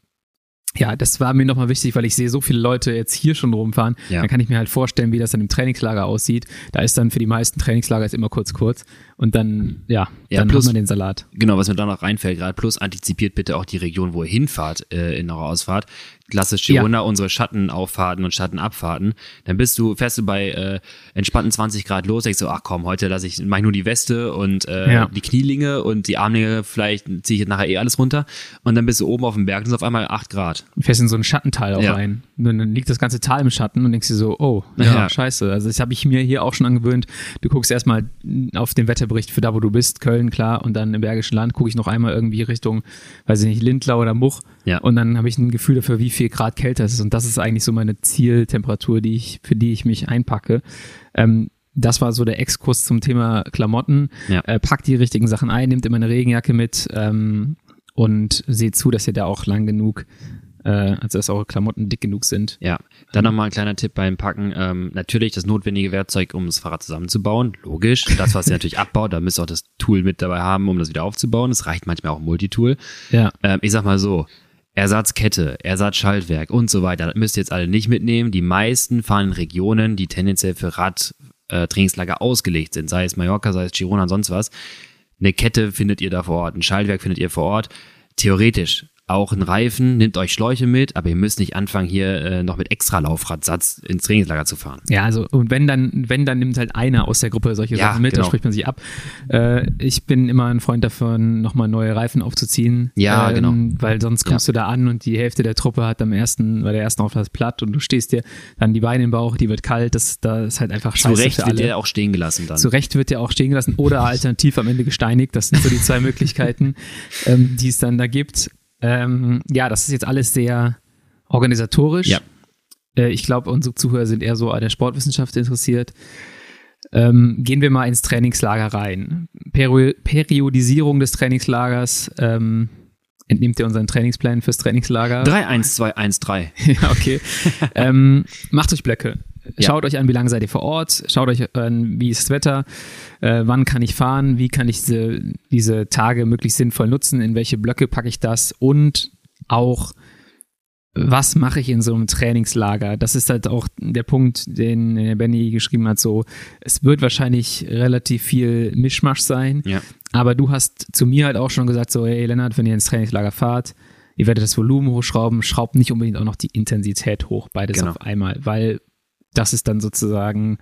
ja, das war mir nochmal wichtig, weil ich sehe so viele Leute jetzt hier schon rumfahren. Ja. Dann kann ich mir halt vorstellen, wie das dann im Trainingslager aussieht. Da ist dann für die meisten Trainingslager ist immer kurz kurz. Und dann, ja, Ja, dann plus- man den Salat. Genau, was mir da noch reinfällt gerade, plus antizipiert bitte auch die Region, wo ihr hinfahrt äh, in eurer Ausfahrt. Klassisch Girona, unsere Schattenauffahrten und Schattenabfahrten. Dann bist du, fährst du bei äh, entspannten 20 Grad los, denkst du, ach komm, heute lasse ich, mach ich nur die Weste und äh, Ja. die Knielinge und die Armlinge, vielleicht ziehe ich jetzt nachher eh alles runter. Und dann bist du oben auf dem Berg und es ist auf einmal 8 Grad. Du fährst in so ein Schattental auch Ja. rein. Und dann liegt das ganze Tal im Schatten und denkst dir so, oh, ja, Ja. scheiße. Also das habe ich mir hier auch schon angewöhnt. Du guckst erstmal auf den Wetterbericht für da, wo du bist, Köln, klar, und dann im Bergischen Land gucke ich noch einmal irgendwie Richtung, weiß ich nicht, Lindlau oder Much. Ja. Und dann habe ich ein Gefühl dafür, wie viel Grad kälter es ist. Und das ist eigentlich so meine Zieltemperatur, die ich, für die ich mich einpacke. Ähm, das war so der Exkurs zum Thema Klamotten. Ja. Äh, packt die richtigen Sachen ein, nehmt immer eine Regenjacke mit ähm, und seht zu, dass ihr da auch lang genug, äh, also dass eure Klamotten dick genug sind. Ja, dann nochmal ein kleiner Tipp beim Packen. Ähm, natürlich das notwendige Werkzeug, um das Fahrrad zusammenzubauen. Logisch. Das, was ihr natürlich abbaut, da müsst ihr auch das Tool mit dabei haben, um das wieder aufzubauen. Es reicht manchmal auch ein Multitool. Ja. Ähm, ich sag mal so, Ersatzkette, Ersatzschaltwerk und so weiter, das müsst ihr jetzt alle nicht mitnehmen. Die meisten fahren in Regionen, die tendenziell für Radtrainingslager ausgelegt sind, sei es Mallorca, sei es Girona sonst was. Eine Kette findet ihr da vor Ort, ein Schaltwerk findet ihr vor Ort. Theoretisch auch ein Reifen, nehmt euch Schläuche mit, aber ihr müsst nicht anfangen, hier äh, noch mit extra Laufradsatz ins Trainingslager zu fahren. Ja, also und wenn dann, wenn dann nimmt halt einer aus der Gruppe solche Ja, Sachen mit, genau. dann spricht man sich ab. Äh, ich bin immer ein Freund davon, nochmal neue Reifen aufzuziehen. Ja, ähm, genau. Weil sonst kommst du da an und die Hälfte der Truppe hat am ersten, bei der ersten Auffahrt platt und du stehst dir dann die Beine im Bauch, die wird kalt, das, da ist halt einfach Zu scheiße Recht für wird alle. der auch stehen gelassen dann. Zu Recht wird der auch stehen gelassen oder alternativ am Ende gesteinigt. Das sind so die zwei Möglichkeiten, ähm, die es dann da gibt. Ähm, ja, das ist jetzt alles sehr organisatorisch. Ja. Äh, ich glaube, unsere Zuhörer sind eher so an der Sportwissenschaft interessiert. Ähm, gehen wir mal ins Trainingslager rein. Peri Periodisierung des Trainingslagers. Ähm, entnehmt ihr unseren Trainingsplan fürs Trainingslager? 3-1-2-1-3. ja, okay. ähm, macht euch Blöcke. Ja. Schaut euch an, wie lange seid ihr vor Ort. Schaut euch an, wie ist das Wetter. Äh, wann kann ich fahren? Wie kann ich diese, diese Tage möglichst sinnvoll nutzen? In welche Blöcke packe ich das? Und auch, was mache ich in so einem Trainingslager? Das ist halt auch der Punkt, den der Benny geschrieben hat. So, es wird wahrscheinlich relativ viel Mischmasch sein. Ja. Aber du hast zu mir halt auch schon gesagt, so, hey Lennart, wenn ihr ins Trainingslager fahrt, ihr werdet das Volumen hochschrauben, schraubt nicht unbedingt auch noch die Intensität hoch, beides Genau. auf einmal, weil das ist dann sozusagen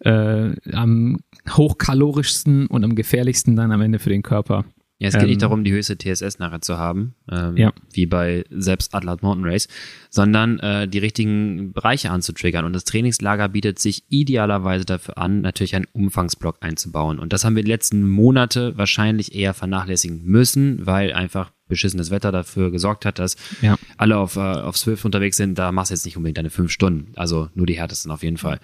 äh, am hochkalorischsten und am gefährlichsten dann am Ende für den Körper. Ja, es geht Ähm, nicht darum, die höchste TSS nachher zu haben, ähm, Ja. wie bei selbst Adlat Mountain Race, sondern äh, die richtigen Bereiche anzutriggern. Und das Trainingslager bietet sich idealerweise dafür an, natürlich einen Umfangsblock einzubauen. Und das haben wir die letzten Monate wahrscheinlich eher vernachlässigen müssen, weil einfach beschissenes Wetter dafür gesorgt hat, dass Ja. alle auf, äh, auf Swift unterwegs sind. Da machst du jetzt nicht unbedingt deine fünf Stunden. Also nur die härtesten auf jeden Fall.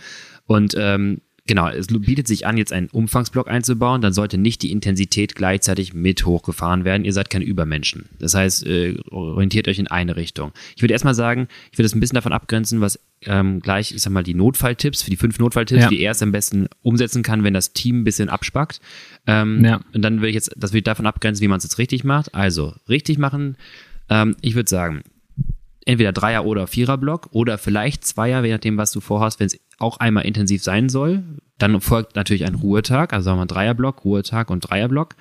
Und ähm, Genau, es bietet sich an, jetzt einen Umfangsblock einzubauen, dann sollte nicht die Intensität gleichzeitig mit hochgefahren werden. Ihr seid keine Übermenschen. Das heißt, äh, orientiert euch in eine Richtung. Ich würde erstmal sagen, ich würde es ein bisschen davon abgrenzen, was ähm, gleich, ich sag mal, die Notfalltipps, für die fünf Notfalltipps, Ja. die er es am besten umsetzen kann, wenn das Team ein bisschen abspackt. Ähm, Ja. Und dann will ich jetzt, das will ich davon abgrenzen, wie man es jetzt richtig macht. Also, richtig machen, ähm, ich würde sagen, entweder Dreier- oder Vierer-Block oder vielleicht Zweier, je nachdem, was du vorhast, wenn es auch einmal intensiv sein soll. Dann folgt natürlich ein Ruhetag, also sagen wir Dreierblock, Ruhetag und Dreierblock.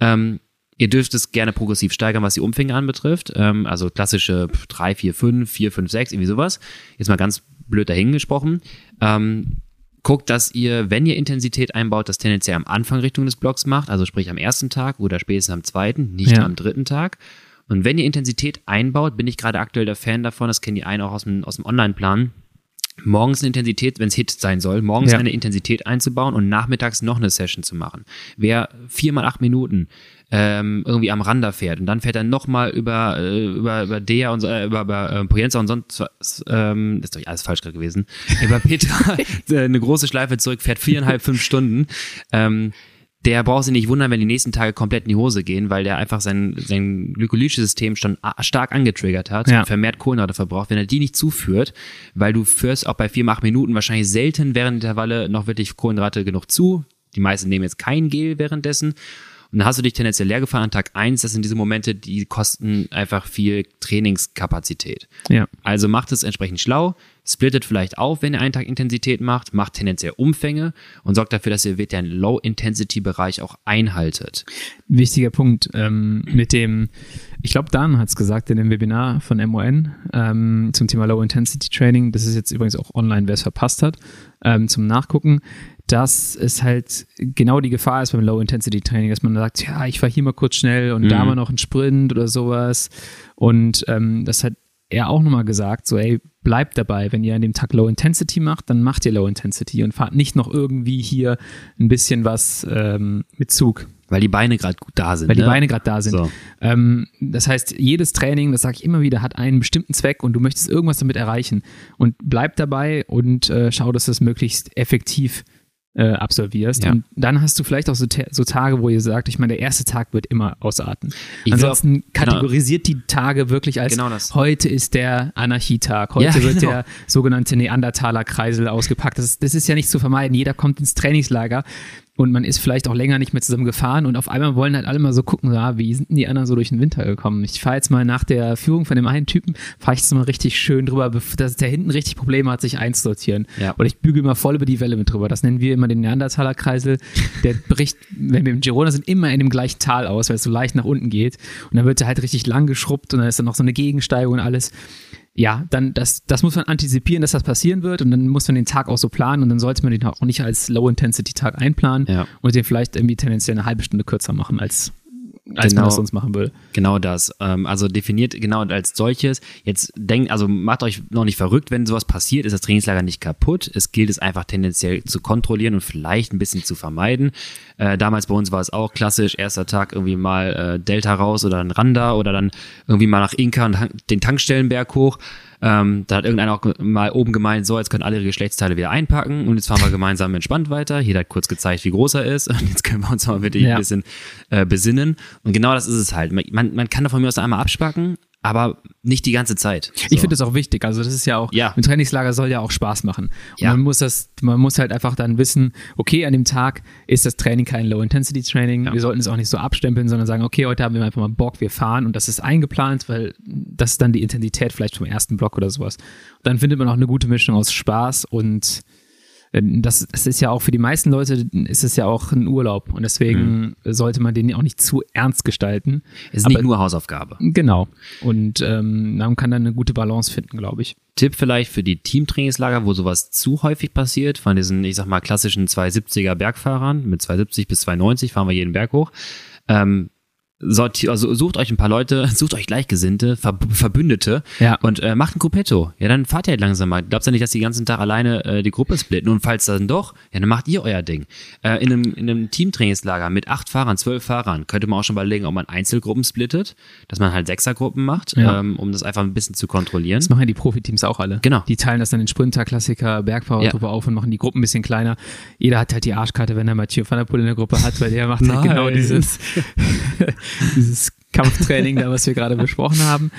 Ähm, ihr dürft es gerne progressiv steigern, was die Umfänge anbetrifft. Ähm, also klassische 3, 4, 5, 4, 5, 6, irgendwie sowas. Jetzt mal ganz blöd dahingesprochen. Ähm, guckt, dass ihr, wenn ihr Intensität einbaut, das tendenziell am Anfang Richtung des Blocks macht, also sprich am ersten Tag oder spätestens am zweiten, nicht Ja. am dritten Tag. Und wenn ihr Intensität einbaut, bin ich gerade aktuell der Fan davon, das kennen die einen auch aus dem, aus dem Online-Plan, morgens eine Intensität, wenn es Hit sein soll, morgens Ja. eine Intensität einzubauen und nachmittags noch eine Session zu machen. Wer viermal acht Minuten ähm, irgendwie am Randa fährt und dann fährt er nochmal über, äh, über, über Dea und so, äh, über, über äh, Poyenza und sonst was, ähm, das ist doch alles falsch gerade gewesen, über Petra äh, eine große Schleife zurück, fährt viereinhalb, fünf Stunden, ähm, der braucht sich nicht wundern, wenn die nächsten Tage komplett in die Hose gehen, weil der einfach sein, sein Glykolyse-System schon a- stark angetriggert hat Ja. und vermehrt Kohlenhydrate verbraucht. Wenn er die nicht zuführt, weil du führst auch bei vier, acht Minuten wahrscheinlich selten während der Intervalle noch wirklich Kohlenhydrate genug zu. Die meisten nehmen jetzt kein Gel währenddessen. Und dann hast du dich tendenziell leer gefahren an Tag eins. Das sind diese Momente, die kosten einfach viel Trainingskapazität. Ja. Also macht es entsprechend schlau, splittet vielleicht auf, wenn ihr einen Tag Intensität macht, macht tendenziell Umfänge und sorgt dafür, dass ihr den Low-Intensity-Bereich auch einhaltet. Wichtiger Punkt ähm, mit dem, ich glaube, Dan hat es gesagt in dem Webinar von MON ähm, zum Thema Low Intensity Training. Das ist jetzt übrigens auch online, wer es verpasst hat, ähm, zum Nachgucken, dass es halt genau die Gefahr ist beim Low Intensity Training, dass man sagt, ja, ich fahre hier mal kurz schnell und da Mhm. mal noch einen Sprint oder sowas. Und ähm, das hat er auch nochmal gesagt, so, ey, bleibt dabei. Wenn ihr an dem Tag Low Intensity macht, dann macht ihr Low Intensity und fahrt nicht noch irgendwie hier ein bisschen was ähm, mit Zug. Weil die Beine gerade gut da sind. Weil die ne? Beine gerade da sind. So. Ähm, das heißt, jedes Training, das sage ich immer wieder, hat einen bestimmten Zweck und du möchtest irgendwas damit erreichen. Und bleib dabei und äh, schau, dass du es möglichst effektiv äh, absolvierst. Ja. Und dann hast du vielleicht auch so, so Tage, wo ihr sagt, ich meine, der erste Tag wird immer ausarten. Ich Ansonsten auch- kategorisiert die Tage wirklich als Genau heute ist der Anarchietag, heute Ja, wird genau. der sogenannte Neandertaler-Kreisel ausgepackt. Das das ist ja nicht zu vermeiden. Jeder kommt ins Trainingslager und man ist vielleicht auch länger nicht mehr zusammen gefahren und auf einmal wollen halt alle mal so gucken, ah, wie sind denn die anderen so durch den Winter gekommen? Ich fahre jetzt mal nach der Führung von dem einen Typen, fahre ich jetzt mal richtig schön drüber, dass der hinten richtig Probleme hat, sich einzusortieren. Ja. Und ich bügel mal voll über die Welle mit drüber. Das nennen wir immer den Neandertaler-Kreisel. Der bricht, wenn wir im Girona sind, immer in dem gleichen Tal aus, weil es so leicht nach unten geht. Und dann wird er halt richtig lang geschrubbt und dann ist dann noch so eine Gegensteigung und alles ja, dann das, das muss man antizipieren, dass das passieren wird und dann muss man den Tag auch so planen und dann sollte man den auch nicht als Low-Intensity-Tag einplanen Ja. und den vielleicht irgendwie tendenziell eine halbe Stunde kürzer machen, als, als Genau. man das sonst machen will. Genau das. Ähm, also definiert genau als solches. Jetzt denkt, also macht euch noch nicht verrückt, wenn sowas passiert, ist das Trainingslager nicht kaputt. Es gilt es einfach tendenziell zu kontrollieren und vielleicht ein bisschen zu vermeiden. Äh, damals bei uns war es auch klassisch, erster Tag irgendwie mal äh, Delta raus oder ein Randa oder dann irgendwie mal nach Inka und den Tankstellenberg hoch. Ähm, da hat irgendeiner auch mal oben gemeint, so, jetzt können alle ihre Geschlechtsteile wieder einpacken und jetzt fahren wir gemeinsam entspannt weiter. Jeder hat kurz gezeigt, wie groß er ist und jetzt können wir uns mal wirklich Ja. ein bisschen äh, besinnen. Und genau das ist es halt. Man, man kann da von mir aus einmal abspacken, aber nicht die ganze Zeit. So. Ich finde das auch wichtig. Also das ist ja auch, Ja. ein Trainingslager soll ja auch Spaß machen. Und Ja. man muss das, man muss halt einfach dann wissen, okay, an dem Tag ist das Training kein Low-Intensity-Training. Ja. Wir sollten es auch nicht so abstempeln, sondern sagen, okay, heute haben wir einfach mal Bock, wir fahren und das ist eingeplant, weil das ist dann die Intensität vielleicht vom ersten Block oder sowas. Und dann findet man auch eine gute Mischung aus Spaß und das, das ist ja auch für die meisten Leute ist es ja auch ein Urlaub und deswegen sollte man den auch nicht zu ernst gestalten. es ist aber- nicht nur Hausaufgabe. Genau. Und ähm, man kann dann eine gute Balance finden, glaube ich. Tipp vielleicht für die Teamtrainingslager, wo sowas zu häufig passiert, von diesen, ich sag mal, klassischen 270er Bergfahrern, mit 270 bis 290 fahren wir jeden Berg hoch. Ähm, sorti- also sucht euch ein paar Leute, sucht euch Gleichgesinnte, Ver Verbündete Ja. und äh, macht ein Gruppetto. Ja, dann fahrt ihr halt langsam mal. Glaubt ja nicht, dass die ganzen Tag alleine äh, die Gruppe splitten. Und falls dann doch, ja, dann macht ihr euer Ding. Äh, in, einem, in einem Teamtrainingslager mit acht Fahrern, zwölf Fahrern, könnte man auch schon überlegen, ob man Einzelgruppen splittet, dass man halt Sechsergruppen macht, Ja. ähm, um das einfach ein bisschen zu kontrollieren. Das machen ja die Profiteams auch alle. Genau. Die teilen das dann in Sprinter, Klassiker, Bergfahrergruppe auf und machen die Gruppen ein bisschen kleiner. Jeder hat halt die Arschkarte, wenn er Mathieu van der Poel in der Gruppe hat, weil der macht halt genau dieses, dieses Kampftraining da, was wir gerade besprochen haben.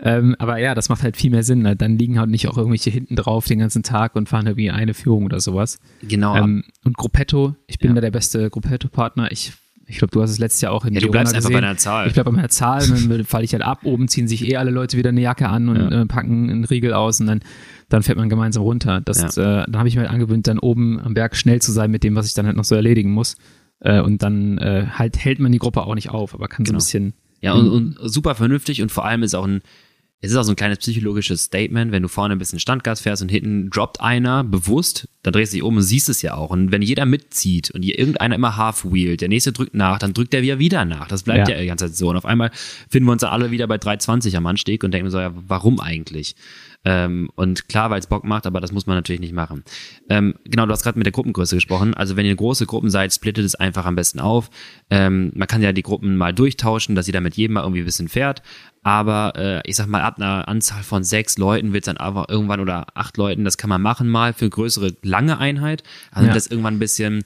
Ähm, aber ja, das macht halt viel mehr Sinn. Dann liegen halt nicht auch irgendwelche hinten drauf den ganzen Tag und fahren irgendwie eine Führung oder sowas. Genau. Ähm, und Gruppetto, ich bin Ja. da der beste Gruppetto-Partner. Ich, ich glaube, du hast es letztes Jahr auch in ja, du Girona bleibst einfach gesehen. bei deiner Zahl. Ich bleibe bei meiner Zahl, dann falle ich halt ab. Oben ziehen sich eh alle Leute wieder eine Jacke an und Ja. äh, packen einen Riegel aus und dann, dann fährt man gemeinsam runter. Das, äh, dann habe ich mir halt angewöhnt, dann oben am Berg schnell zu sein mit dem, was ich dann halt noch so erledigen muss. Äh, und dann äh, halt hält man die Gruppe auch nicht auf, aber kann so Genau. ein bisschen. Ja, und, und super vernünftig und vor allem ist auch ein, es ist auch so ein kleines psychologisches Statement, wenn du vorne ein bisschen Standgas fährst und hinten droppt einer bewusst, dann drehst du dich um und siehst es ja auch. Und wenn jeder mitzieht und irgendeiner immer half-wheelt, der nächste drückt nach, dann drückt der wieder wieder nach. Das bleibt ja, Ja. die ganze Zeit so. Und auf einmal finden wir uns alle wieder bei 320 am Anstieg und denken so, ja, warum eigentlich? Ähm, und klar, weil es Bock macht, aber das muss man natürlich nicht machen. Ähm, genau, du hast gerade mit der Gruppengröße gesprochen. Also wenn ihr große Gruppen seid, splittet es einfach am besten auf. Ähm, man kann ja die Gruppen mal durchtauschen, dass jeder mit jedem mal irgendwie ein bisschen fährt. Aber äh, ich sag mal, ab einer Anzahl von sechs Leuten wird es dann einfach irgendwann oder acht Leuten, das kann man machen mal für eine größere, lange Einheit. Also Ja. das irgendwann ein bisschen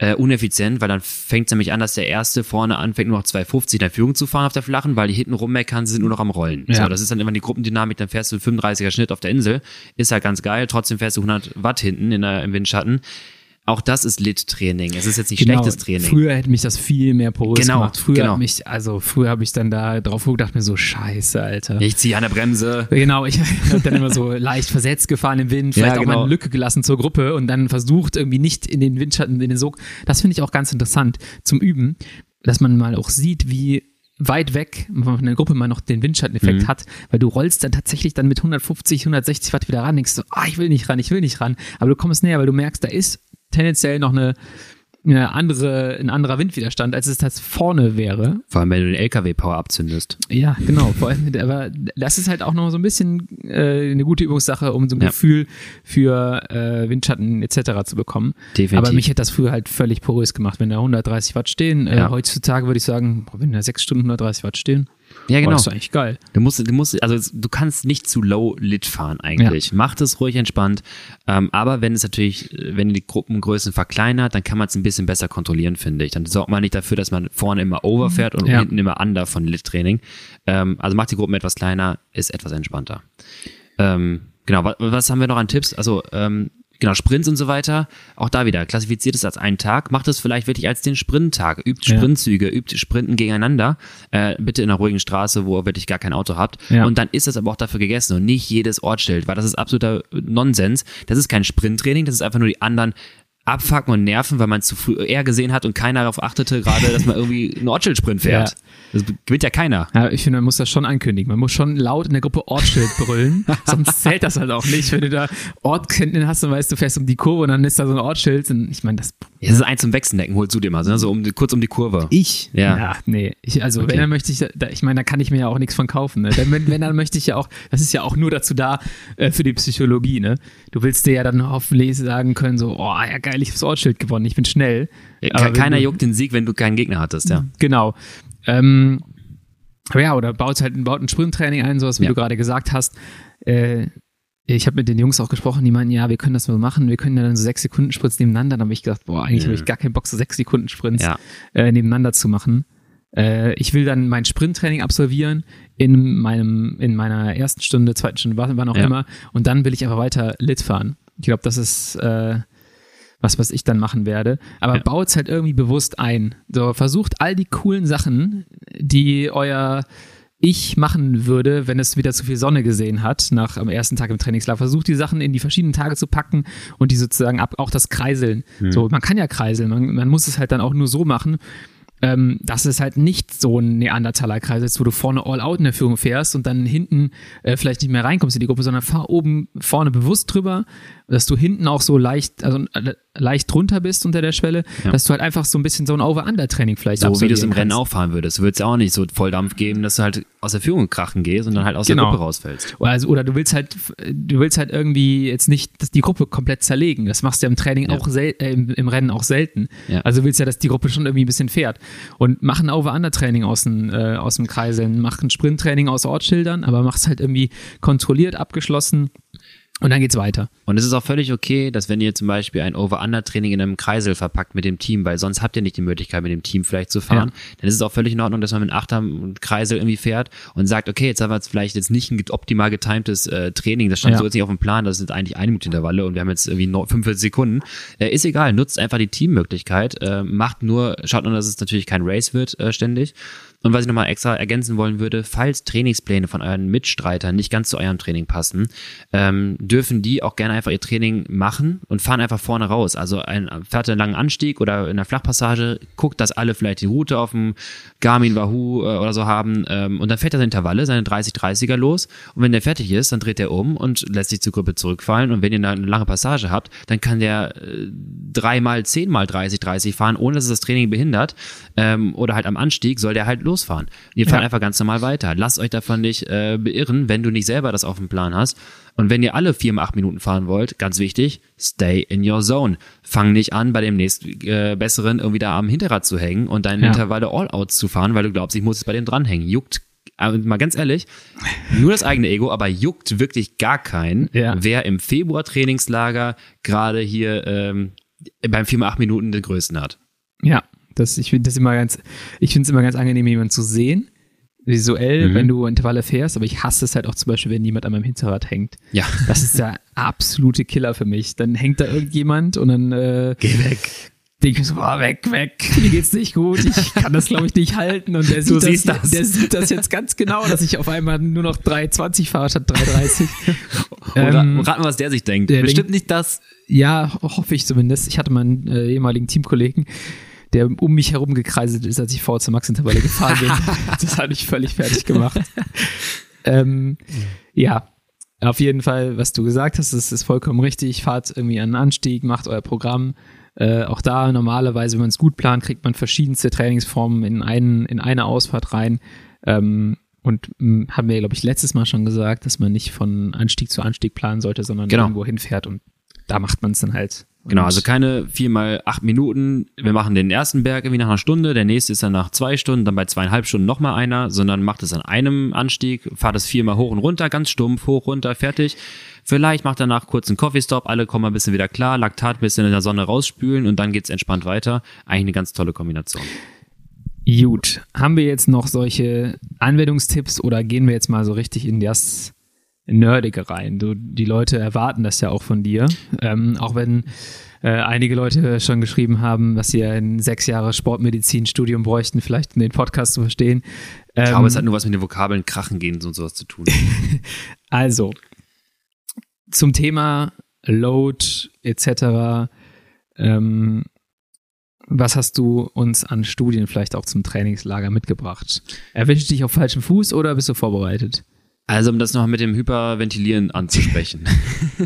äh, uneffizient, weil dann fängt es nämlich an, dass der Erste vorne anfängt, nur noch 2,50 in der Führung zu fahren auf der flachen, weil die hinten rummeckern, sie sind nur noch am Rollen. Ja. So, das ist dann immer die Gruppendynamik, dann fährst du 35er Schnitt auf der Insel, ist halt ganz geil, trotzdem fährst du 100 Watt hinten in der, im Windschatten. Auch das ist Lit-Training. Es ist jetzt nicht schlechtes Training. Genau. Früher hätte mich das viel mehr porös Genau, gemacht. Früher genau. mich, also früher habe ich dann da drauf gedacht, mir so, scheiße, Alter. Ich ziehe an der Bremse. Genau, ich habe dann immer so leicht versetzt gefahren im Wind, vielleicht Ja, auch mal genau. eine Lücke gelassen zur Gruppe und dann versucht irgendwie nicht in den Windschatten, in den Sog. Das finde ich auch ganz interessant zum Üben, dass man mal auch sieht, wie weit weg von der Gruppe mal noch den Windschatteneffekt Mhm. hat, weil du rollst dann tatsächlich dann mit 150, 160 Watt wieder ran, denkst so, ah, ich will nicht ran, ich will nicht ran, aber du kommst näher, weil du merkst, da ist tendenziell noch eine, eine andere, ein anderer Windwiderstand, als es das vorne wäre. Vor allem, wenn du den LKW-Power abzündest. Ja, genau. Vor allem, aber das ist halt auch noch so ein bisschen äh, eine gute Übungssache, um so ein Ja. Gefühl für äh, Windschatten etc. zu bekommen. Definitiv. Aber mich hätte das früher halt völlig porös gemacht, wenn da 130 Watt stehen. Äh, Ja. Heutzutage würde ich sagen, wenn da sechs Stunden 130 Watt stehen, Ja, genau. das ist eigentlich geil. Du musst, du musst, also du kannst nicht zu low lit fahren eigentlich. Mach das ruhig entspannt. Ähm, aber wenn es natürlich, wenn die Gruppengrößen verkleinert, dann kann man es ein bisschen besser kontrollieren, finde ich. Dann sorgt man nicht dafür, dass man vorne immer over fährt und Ja. hinten immer under von Lit-Training. Ähm, also macht die Gruppen etwas kleiner, ist etwas entspannter. Ähm, genau, was, was haben wir noch an Tipps? Also, ähm, genau, Sprints und so weiter. Auch da wieder, klassifiziert es als einen Tag, macht es vielleicht wirklich als den Sprinttag. Übt Ja. Sprintzüge, übt Sprinten gegeneinander. Äh, bitte in einer ruhigen Straße, wo ihr wirklich gar kein Auto habt. Ja. Und dann ist es aber auch dafür gegessen und nicht jedes Ortsschild, weil das ist absoluter Nonsens. Das ist kein Sprinttraining, das ist einfach nur die anderen abfacken und nerven, weil man zu früh eher gesehen hat und keiner darauf achtete, gerade, dass man irgendwie einen Ortsschild-Sprint fährt. Ja. Das gewinnt ja keiner. Ja, ich finde, man muss das schon ankündigen. Man muss schon laut in der Gruppe Ortsschild brüllen, sonst zählt das halt auch nicht. Wenn du da Ortkenntnis hast und weißt, du fährst um die Kurve und dann ist da so ein Ortsschild. Und ich meine, das Ja, das ist eins zum Wechseldecken, holst du dir mal, so, ne? so um, die- kurz um die Kurve. Ich? Ja. nee. Ich, also Okay. wenn, dann möchte ich, da, ich meine, da kann ich mir ja auch nichts von kaufen. Ne? Wenn, wenn, dann möchte ich ja auch, das ist ja auch nur dazu da, äh, für die Psychologie, ne? Du willst dir ja dann hoffentlich sagen können, so, oh, ja geil, ich habe das Ortsschild gewonnen, ich bin schnell. Ja, keiner du- juckt den Sieg, wenn du keinen Gegner hattest, ja. Genau. Ähm, ja, oder baut halt baut ein Sprinttraining ein, sowas wie Ja. du gerade gesagt hast. Äh, ich habe mit den Jungs auch gesprochen, die meinten, ja, wir können das mal machen, wir können ja dann so sechs Sekunden Sprints nebeneinander. Dann habe ich gedacht, boah, eigentlich Ja. habe ich gar keinen Bock, so sechs Sekunden Sprints Ja. äh, nebeneinander zu machen. äh, ich will dann mein Sprinttraining absolvieren in meinem, in meiner ersten Stunde, zweiten Stunde, wann auch immer. Und dann will ich einfach weiter Lit fahren. Ich glaube, das ist äh, was, was ich dann machen werde. Aber ja. baut es halt irgendwie bewusst ein. So, versucht all die coolen Sachen, die euer ich machen würde, wenn es wieder zu viel Sonne gesehen hat, nach am ersten Tag im Trainingslager. Versucht die Sachen in die verschiedenen Tage zu packen und die sozusagen ab, auch das Kreiseln. Hm. So, man kann ja kreiseln, man, man muss es halt dann auch nur so machen ähm, dass es halt nicht so ein Neandertaler-Kreis ist, wo du vorne all out in der Führung fährst und dann hinten äh, vielleicht nicht mehr reinkommst in die Gruppe, sondern fahr oben vorne bewusst drüber, dass du hinten auch so leicht, also äh, leicht drunter bist unter der Schwelle, ja. dass du halt einfach so ein bisschen so ein Over-Under-Training vielleicht So wie du es im Rennen auch fahren würdest. Du würdest ja auch nicht so Volldampf geben, dass du halt aus der Führung krachen gehst und dann halt aus genau. der Gruppe rausfällst. Oder, also, oder du willst halt, du willst halt irgendwie jetzt nicht die Gruppe komplett zerlegen. Das machst du ja im Training ja. auch sel äh, im, im, Rennen auch selten. Ja. Also du willst ja, dass die Gruppe schon irgendwie ein bisschen fährt. Und mach ein Over-Under-Training aus, dem, äh, aus dem Kreiseln, mach ein Sprint-Training aus Ortsschildern, aber mach's halt irgendwie kontrolliert, abgeschlossen und dann geht's weiter. Und es ist auch völlig okay, dass wenn ihr zum Beispiel ein Over-Under-Training in einem Kreisel verpackt mit dem Team, weil sonst habt ihr nicht die Möglichkeit, mit dem Team vielleicht zu fahren, ja. dann ist es auch völlig in Ordnung, dass man mit einem Achter-Kreisel irgendwie fährt und sagt, okay, jetzt haben wir jetzt vielleicht jetzt nicht ein optimal getimtes äh, Training, das stand ja. so jetzt nicht auf dem Plan, das sind eigentlich eine Minute Intervalle und wir haben jetzt irgendwie 45 Sekunden. Äh, ist egal, nutzt einfach die Teammöglichkeit, äh, macht nur, schaut nur, dass es natürlich kein Race wird äh, ständig und was ich nochmal extra ergänzen wollen würde, falls Trainingspläne von euren Mitstreitern nicht ganz zu eurem Training passen, ähm, dürfen die auch gerne einfach ihr Training machen und fahren einfach vorne raus. Also ein fährt einen langen Anstieg oder in einer Flachpassage, guckt, dass alle vielleicht die Route auf dem Garmin Wahoo äh, oder so haben ähm, und dann fährt er seine Intervalle, seine 30-30er los und wenn der fertig ist, dann dreht er um und lässt sich zur Gruppe zurückfallen und wenn ihr eine lange Passage habt, dann kann der äh, dreimal, zehnmal 30-30 fahren, ohne dass es das Training behindert ähm, oder halt am Anstieg soll der halt losfahren. Ihr fahrt ja. einfach ganz normal weiter. Lasst euch davon nicht äh, beirren, wenn du nicht selber das auf dem Plan hast. Und wenn ihr alle vier mal acht Minuten fahren wollt, ganz wichtig, stay in your zone. Fang nicht an, bei dem nächsten äh, besseren irgendwie da am Hinterrad zu hängen und deine ja. Intervalle all-outs zu fahren, weil du glaubst, ich muss jetzt bei dem dranhängen. Juckt aber mal ganz ehrlich, nur das eigene Ego, aber juckt wirklich gar keinen, ja. wer im Februar Trainingslager gerade hier ähm, beim 4 mal 8 Minuten den größten hat. Ja, das, ich finde das immer ganz, ich finde es immer ganz angenehm, jemanden zu sehen. Visuell, mhm. wenn du Intervalle fährst, aber ich hasse es halt auch zum Beispiel, wenn jemand an meinem Hinterrad hängt. Ja. Das ist der absolute Killer für mich. Dann hängt da irgendjemand und dann äh, Geh weg denke ich so, oh, weg, weg, mir geht's nicht gut, ich kann das glaube ich nicht halten und der sieht, das, das, der sieht das jetzt ganz genau, dass ich auf einmal nur noch 3,20 fahre statt 3,30. ähm, raten, was der sich denkt. Der Bestimmt denkt, nicht das. Ja, hoffe ich zumindest. Ich hatte meinen äh, ehemaligen Teamkollegen, der um mich herum gekreiselt ist, als ich vor zur Max-Intervalle gefahren bin. das hat mich völlig fertig gemacht. ähm, ja, auf jeden Fall, was du gesagt hast, das ist vollkommen richtig. Fahrt irgendwie einen Anstieg, macht euer Programm. Äh, auch da normalerweise, wenn man es gut plant, kriegt man verschiedenste Trainingsformen in, einen, in eine Ausfahrt rein. Ähm, und mh, haben wir, glaube ich, letztes Mal schon gesagt, dass man nicht von Anstieg zu Anstieg planen sollte, sondern genau. irgendwo hinfährt und da macht man es dann halt. Genau, also keine vier mal acht Minuten. Wir machen den ersten Berg irgendwie nach einer Stunde, der nächste ist dann nach zwei Stunden, dann bei zweieinhalb Stunden nochmal einer, sondern macht es an einem Anstieg, fahrt es viermal hoch und runter, ganz stumpf, hoch, runter, fertig. Vielleicht macht danach kurz einen Coffee-Stop, alle kommen ein bisschen wieder klar, Laktat ein bisschen in der Sonne rausspülen und dann geht's entspannt weiter. Eigentlich eine ganz tolle Kombination. Gut, haben wir jetzt noch solche Anwendungstipps oder gehen wir jetzt mal so richtig in das Nerdige rein. Du, die Leute erwarten das ja auch von dir. Ähm, auch wenn äh, einige Leute schon geschrieben haben, dass sie ein sechs Jahre Sportmedizin-Studium bräuchten, vielleicht um den Podcast zu verstehen. Ähm, ich glaube, es hat nur was mit den Vokabeln Krachen gehen und sowas zu tun. also, zum Thema Load etc. Ähm, was hast du uns an Studien vielleicht auch zum Trainingslager mitgebracht? Erwischt dich auf falschem Fuß oder bist du vorbereitet? Also, um das noch mit dem Hyperventilieren anzusprechen.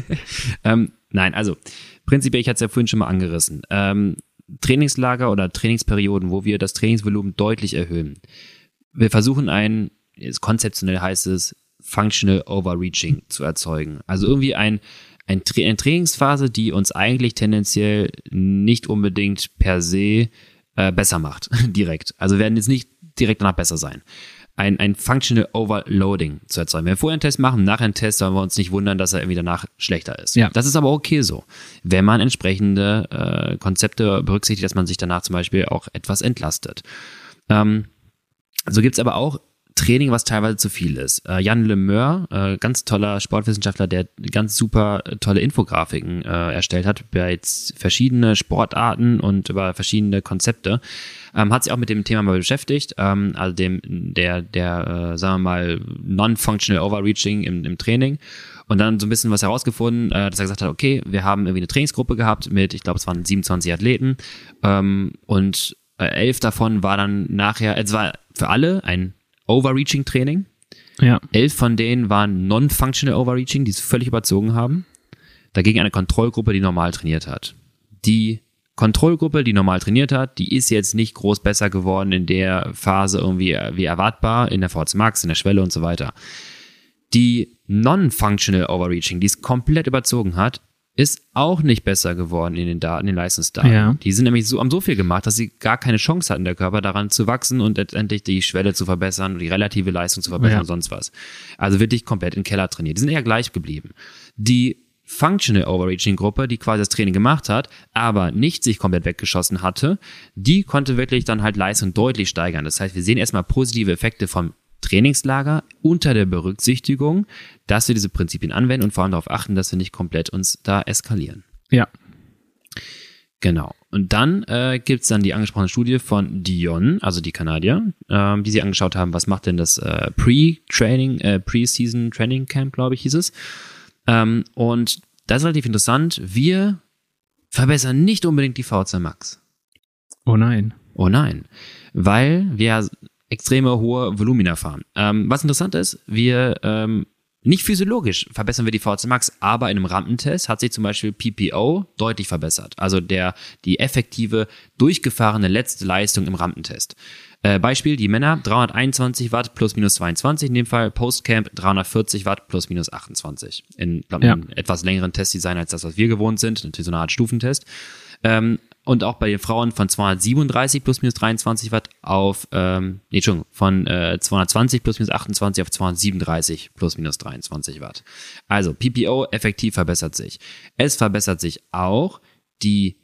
ähm, nein, also prinzipiell, ich hatte es ja vorhin schon mal angerissen. Ähm, Trainingslager oder Trainingsperioden, wo wir das Trainingsvolumen deutlich erhöhen. Wir versuchen ein, konzeptionell heißt es, Functional Overreaching zu erzeugen. Also irgendwie ein, ein Tra eine Trainingsphase, die uns eigentlich tendenziell nicht unbedingt per se äh, besser macht, direkt. Also werden jetzt nicht direkt danach besser sein ein, ein Functional Overloading zu erzeugen. Wenn wir vorher einen Test machen, nachher einen Test, sollen wir uns nicht wundern, dass er irgendwie danach schlechter ist. Ja. Das ist aber okay so. Wenn man entsprechende äh, Konzepte berücksichtigt, dass man sich danach zum Beispiel auch etwas entlastet. Ähm, so gibt's aber auch Training, was teilweise zu viel ist. Äh, Jan Lemeur, äh, ganz toller Sportwissenschaftler, der ganz super tolle Infografiken äh, erstellt hat über jetzt verschiedene Sportarten und über verschiedene Konzepte, ähm, hat sich auch mit dem Thema mal beschäftigt, ähm, also dem der der äh, sagen wir mal non-functional Overreaching im, im Training und dann so ein bisschen was herausgefunden, äh, dass er gesagt hat, okay, wir haben irgendwie eine Trainingsgruppe gehabt mit, ich glaube, es waren 27 Athleten ähm, und äh, elf davon war dann nachher, es war für alle ein Overreaching-Training. Ja. Elf von denen waren non-functional Overreaching, die es völlig überzogen haben. Dagegen eine Kontrollgruppe, die normal trainiert hat. Die Kontrollgruppe, die normal trainiert hat, die ist jetzt nicht groß besser geworden in der Phase irgendwie wie erwartbar, in der VZ Max, in der Schwelle und so weiter. Die non-functional Overreaching, die es komplett überzogen hat, ist auch nicht besser geworden in den Daten, in den Leistungsdaten. Ja. Die sind nämlich so, haben so viel gemacht, dass sie gar keine Chance hatten, der Körper daran zu wachsen und letztendlich die Schwelle zu verbessern, die relative Leistung zu verbessern Ja. und sonst was. Also wirklich komplett in den Keller trainiert. Die sind eher gleich geblieben. Die Functional Overreaching Gruppe, die quasi das Training gemacht hat, aber nicht sich komplett weggeschossen hatte, die konnte wirklich dann halt Leistung deutlich steigern. Das heißt, wir sehen erstmal positive Effekte vom Trainingslager unter der Berücksichtigung, dass wir diese Prinzipien anwenden und vor allem darauf achten, dass wir nicht komplett uns da eskalieren. Ja. Genau. Und dann äh, gibt's dann die angesprochene Studie von Dion, also die Kanadier, ähm, die sie angeschaut haben, was macht denn das äh, Pre-Training, äh, Pre-Season Training Camp, glaube ich, hieß es. Ähm, und das ist relativ interessant. Wir verbessern nicht unbedingt die VZ Max. Oh nein. Oh nein, weil wir extreme hohe Volumina fahren. Ähm, was interessant ist, wir ähm, nicht physiologisch verbessern wir die VHC Max, aber in einem Rampentest hat sich zum Beispiel PPO deutlich verbessert. Also der die effektive durchgefahrene letzte Leistung im Rampentest. Äh, Beispiel, die Männer 321 Watt plus minus 22, in dem Fall Postcamp 340 Watt plus minus 28. In glaub, Ja. einem etwas längeren Testdesign als das, was wir gewohnt sind, natürlich so eine Art Stufentest. Ähm, und auch bei den Frauen von 237 plus minus 23 Watt auf, ähm, nee, Entschuldigung, von äh, 220 plus minus 28 auf 237 plus minus 23 Watt. Also PPO effektiv verbessert sich. Es verbessert sich auch die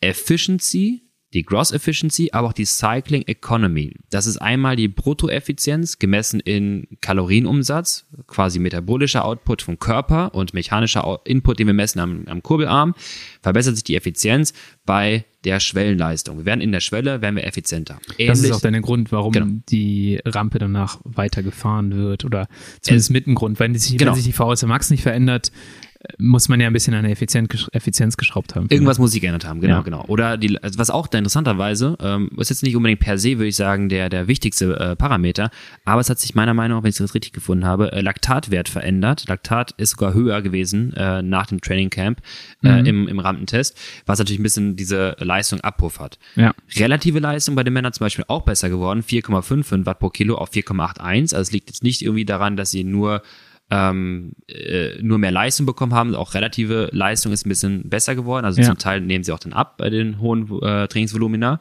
Efficiency, die Gross Efficiency, aber auch die Cycling Economy. Das ist einmal die Bruttoeffizienz gemessen in Kalorienumsatz, quasi metabolischer Output vom Körper und mechanischer Input, den wir messen am, am Kurbelarm, verbessert sich die Effizienz bei der Schwellenleistung. Wir werden in der Schwelle, werden wir effizienter. Das ist Ähnlich- auch dann der Grund, warum Genau. die Rampe danach weiter gefahren wird oder zumindest mit ein Grund. Wenn sich, Genau. wenn sich die VHC Max nicht verändert, äh, muss man ja ein bisschen an der Effizienz, gesch- Effizienz geschraubt haben. Irgendwas muss sich geändert haben, genau, Ja. genau. Oder die, also was auch da interessanterweise, ähm, ist jetzt nicht unbedingt per se, würde ich sagen, der, der wichtigste äh, Parameter, aber es hat sich meiner Meinung nach, wenn ich das richtig gefunden habe, äh, Laktatwert verändert. Laktat ist sogar höher gewesen äh, nach dem Training Camp äh, im, im Rampentest, was natürlich ein bisschen diese Leistung abpuffert. Ja. Relative Leistung bei den Männern zum Beispiel auch besser geworden, 4,55 Watt pro Kilo auf 4,81. Also es liegt jetzt nicht irgendwie daran, dass sie nur ähm, äh, nur mehr Leistung bekommen haben. Auch relative Leistung ist ein bisschen besser geworden. Also Ja. zum Teil nehmen sie auch dann ab bei den hohen äh, Trainingsvolumina.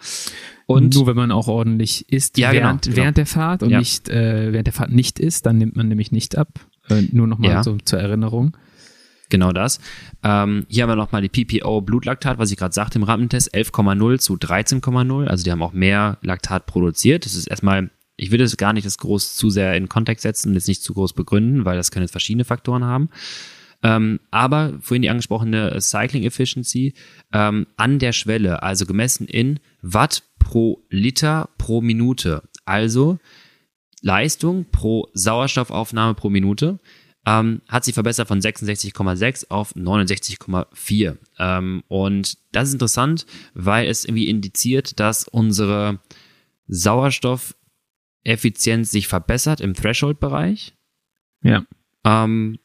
Und nur wenn man auch ordentlich isst Ja, genau, während, genau. während der Fahrt und Ja. nicht äh, während der Fahrt nicht isst, dann nimmt man nämlich nicht ab. Äh, nur nochmal Ja. so zur Erinnerung. Genau das. Ähm, hier haben wir nochmal die PPO Blutlaktat, was ich gerade sagte im Rampentest, 11,0 zu 13,0. Also die haben auch mehr Laktat produziert. Das ist erstmal, ich würde es gar nicht das groß zu sehr in Kontext setzen und jetzt nicht zu groß begründen, weil das können jetzt verschiedene Faktoren haben. Ähm, aber vorhin die angesprochene Cycling Efficiency ähm, an der Schwelle, also gemessen in Watt pro Liter pro Minute. Also Leistung pro Sauerstoffaufnahme pro Minute ähm, hat sich verbessert von 66,6 auf 69,4. Ähm, und das ist interessant, weil es irgendwie indiziert, dass unsere Sauerstoffeffizienz sich verbessert im Threshold-Bereich. Ja. Ähm,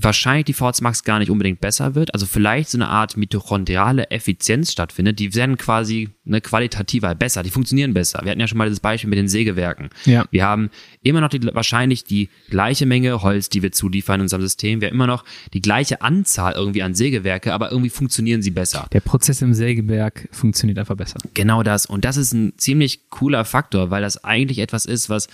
wahrscheinlich die VHC Max gar nicht unbedingt besser wird, also vielleicht so eine Art mitochondriale Effizienz stattfindet, die werden quasi ne, qualitativer besser, die funktionieren besser. Wir hatten ja schon mal dieses Beispiel mit den Sägewerken. Ja. Wir haben immer noch die, wahrscheinlich die gleiche Menge Holz, die wir zuliefern in unserem System. Wir haben immer noch die gleiche Anzahl irgendwie an Sägewerke, aber irgendwie funktionieren sie besser. Der Prozess im Sägewerk funktioniert einfach besser. Genau das. Und das ist ein ziemlich cooler Faktor, weil das eigentlich etwas ist, was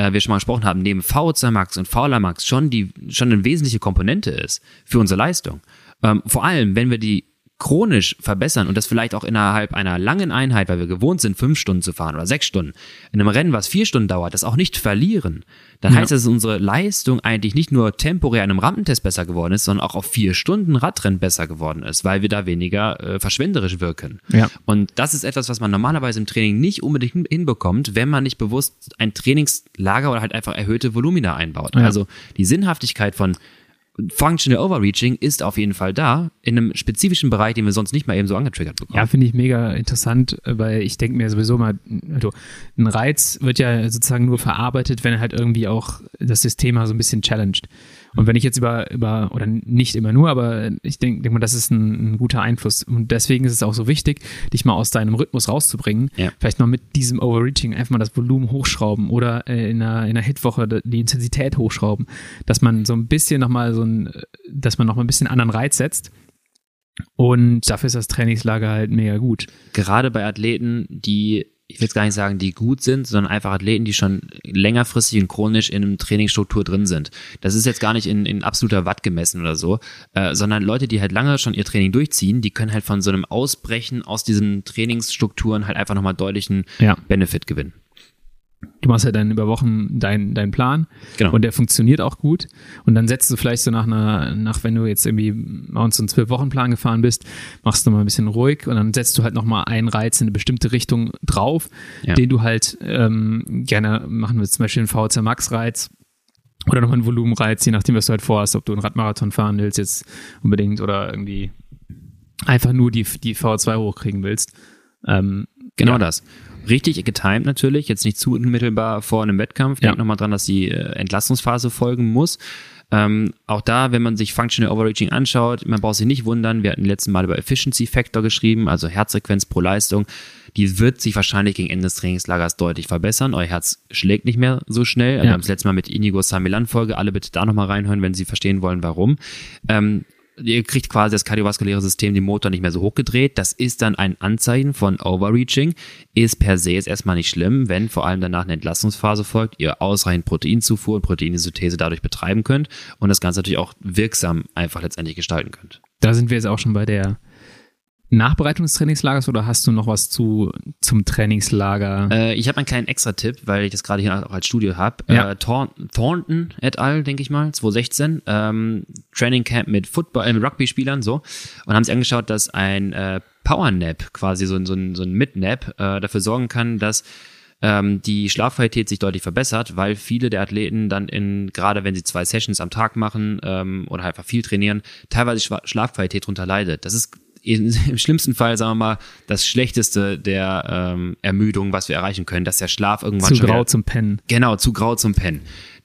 äh, wir schon mal gesprochen haben, neben VO2 Max und VLA Max schon die, schon eine wesentliche Komponente ist für unsere Leistung. Ähm, vor allem, wenn wir die chronisch verbessern und das vielleicht auch innerhalb einer langen Einheit, weil wir gewohnt sind, fünf Stunden zu fahren oder sechs Stunden, in einem Rennen, was vier Stunden dauert, das auch nicht verlieren, dann Ja. heißt das, dass unsere Leistung eigentlich nicht nur temporär in einem Rampentest besser geworden ist, sondern auch auf vier Stunden Radrennen besser geworden ist, weil wir da weniger äh, verschwenderisch wirken. Ja. Und das ist etwas, was man normalerweise im Training nicht unbedingt hin- hinbekommt, wenn man nicht bewusst ein Trainingslager oder halt einfach erhöhte Volumina einbaut. Ja. Also die Sinnhaftigkeit von Functional Overreaching ist auf jeden Fall da, in einem spezifischen Bereich, den wir sonst nicht mal eben so angetriggert bekommen. Ja, finde ich mega interessant, weil ich denke mir sowieso mal, also ein Reiz wird ja sozusagen nur verarbeitet, wenn halt irgendwie auch das System mal so ein bisschen challenged. Und wenn ich jetzt über, über oder nicht immer nur, aber ich denke denk mal, das ist ein, ein guter Einfluss. Und deswegen ist es auch so wichtig, dich mal aus deinem Rhythmus rauszubringen. Ja. Vielleicht noch mit diesem Overreaching einfach mal das Volumen hochschrauben oder äh, in einer, in einer Hitwoche die Intensität hochschrauben, dass man so ein bisschen nochmal so ein, dass man nochmal ein bisschen anderen Reiz setzt. Und dafür ist das Trainingslager halt mega gut. Gerade bei Athleten, die, ich will jetzt gar nicht sagen, die gut sind, sondern einfach Athleten, die schon längerfristig und chronisch in einem Trainingsstruktur drin sind. Das ist jetzt gar nicht in, in absoluter Watt gemessen oder so, äh, sondern Leute, die halt lange schon ihr Training durchziehen, die können halt von so einem Ausbrechen aus diesen Trainingsstrukturen halt einfach nochmal deutlichen Ja. Benefit gewinnen. Du machst ja dann über Wochen deinen deinen Plan Genau. und der funktioniert auch gut. Und dann setzt du vielleicht so nach einer, nach wenn du jetzt irgendwie bei uns so einen Zwölf-Wochen-Plan gefahren bist, machst du mal ein bisschen ruhig und dann setzt du halt nochmal einen Reiz in eine bestimmte Richtung drauf, Ja. den du halt ähm, gerne machen willst, zum Beispiel einen VHC Max-Reiz oder nochmal einen Volumenreiz, je nachdem, was du halt vorhast, ob du einen Radmarathon fahren willst jetzt unbedingt oder irgendwie einfach nur die, die VO2 hochkriegen willst. Ähm, Genau ja. das. Richtig getimed natürlich, jetzt nicht zu unmittelbar vor einem Wettkampf. Denk Ja. nochmal dran, dass die äh, Entlastungsphase folgen muss. Ähm, auch da, wenn man sich Functional Overreaching anschaut, man braucht sich nicht wundern, wir hatten letzten Mal über Efficiency Factor geschrieben, also Herzfrequenz pro Leistung. Die wird sich wahrscheinlich gegen Ende des Trainingslagers deutlich verbessern. Euer Herz schlägt nicht mehr so schnell. Wir Ja. haben das letzte Mal mit Inigo Samilan Folge. Alle bitte da nochmal reinhören, wenn Sie verstehen wollen, warum. Ähm, ihr kriegt quasi das kardiovaskuläre System, den Motor nicht mehr so hochgedreht. Das ist dann ein Anzeichen von Overreaching. Ist per se jetzt erstmal nicht schlimm, wenn vor allem danach eine Entlastungsphase folgt, ihr ausreichend Proteinzufuhr und Proteinsynthese dadurch betreiben könnt und das Ganze natürlich auch wirksam einfach letztendlich gestalten könnt. Da sind wir jetzt auch schon bei der Nachbereitung des Trainingslagers oder hast du noch was zu, zum Trainingslager? Äh, ich habe einen kleinen Extra-Tipp, weil ich das gerade hier auch als Studio habe. Ja. Äh, Thorn Thornton et al., denke ich mal, 2016, ähm, Training Camp mit Football, äh, mit Rugby-Spielern so und haben sich angeschaut, dass ein äh, Power Nap, quasi so, ein- so ein, so ein Mid-Nap, äh, dafür sorgen kann, dass ähm, die Schlafqualität sich deutlich verbessert, weil viele der Athleten dann in, gerade wenn sie zwei Sessions am Tag machen ähm, oder halt einfach viel trainieren, teilweise Schlafqualität drunter leidet. Das ist im schlimmsten Fall, sagen wir mal, das Schlechteste der ähm, Ermüdung, was wir erreichen können, dass der Schlaf irgendwann zu schon grau wieder, zum Pennen. genau, zu grau zum Pennen.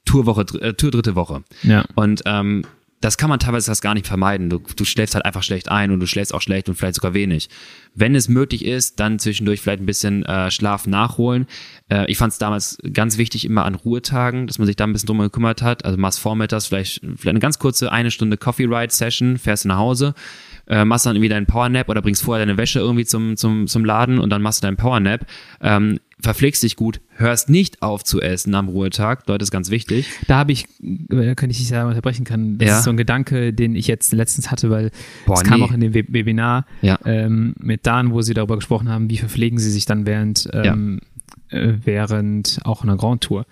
Tourwoche, äh, Tour dritte Woche. Ja. Und ähm, das kann man teilweise das gar nicht vermeiden. Du, du schläfst halt einfach schlecht ein und du schläfst auch schlecht und vielleicht sogar wenig. Wenn es möglich ist, dann zwischendurch vielleicht ein bisschen äh, Schlaf nachholen. Äh, ich fand es damals ganz wichtig, immer an Ruhetagen, dass man sich da ein bisschen drum gekümmert hat. Also machst vormittags vielleicht, vielleicht eine ganz kurze eine Stunde Coffee Ride Session, fährst du nach Hause, äh, machst dann irgendwie deinen Power Nap oder bringst vorher deine Wäsche irgendwie zum, zum, zum Laden und dann machst du deinen Power Nap. Ähm, verpflegst dich gut, hörst nicht auf zu essen am Ruhetag, Leute, ist ganz wichtig. Da habe ich, äh, könnte ich dich da unterbrechen kann, das Ja. ist so ein Gedanke, den ich jetzt letztens hatte, weil Boah, es kam nee. auch in dem We- Webinar Ja. ähm, mit Dan, wo sie darüber gesprochen haben, wie verpflegen sie sich dann während, ähm, äh, während auch einer Grand Tour.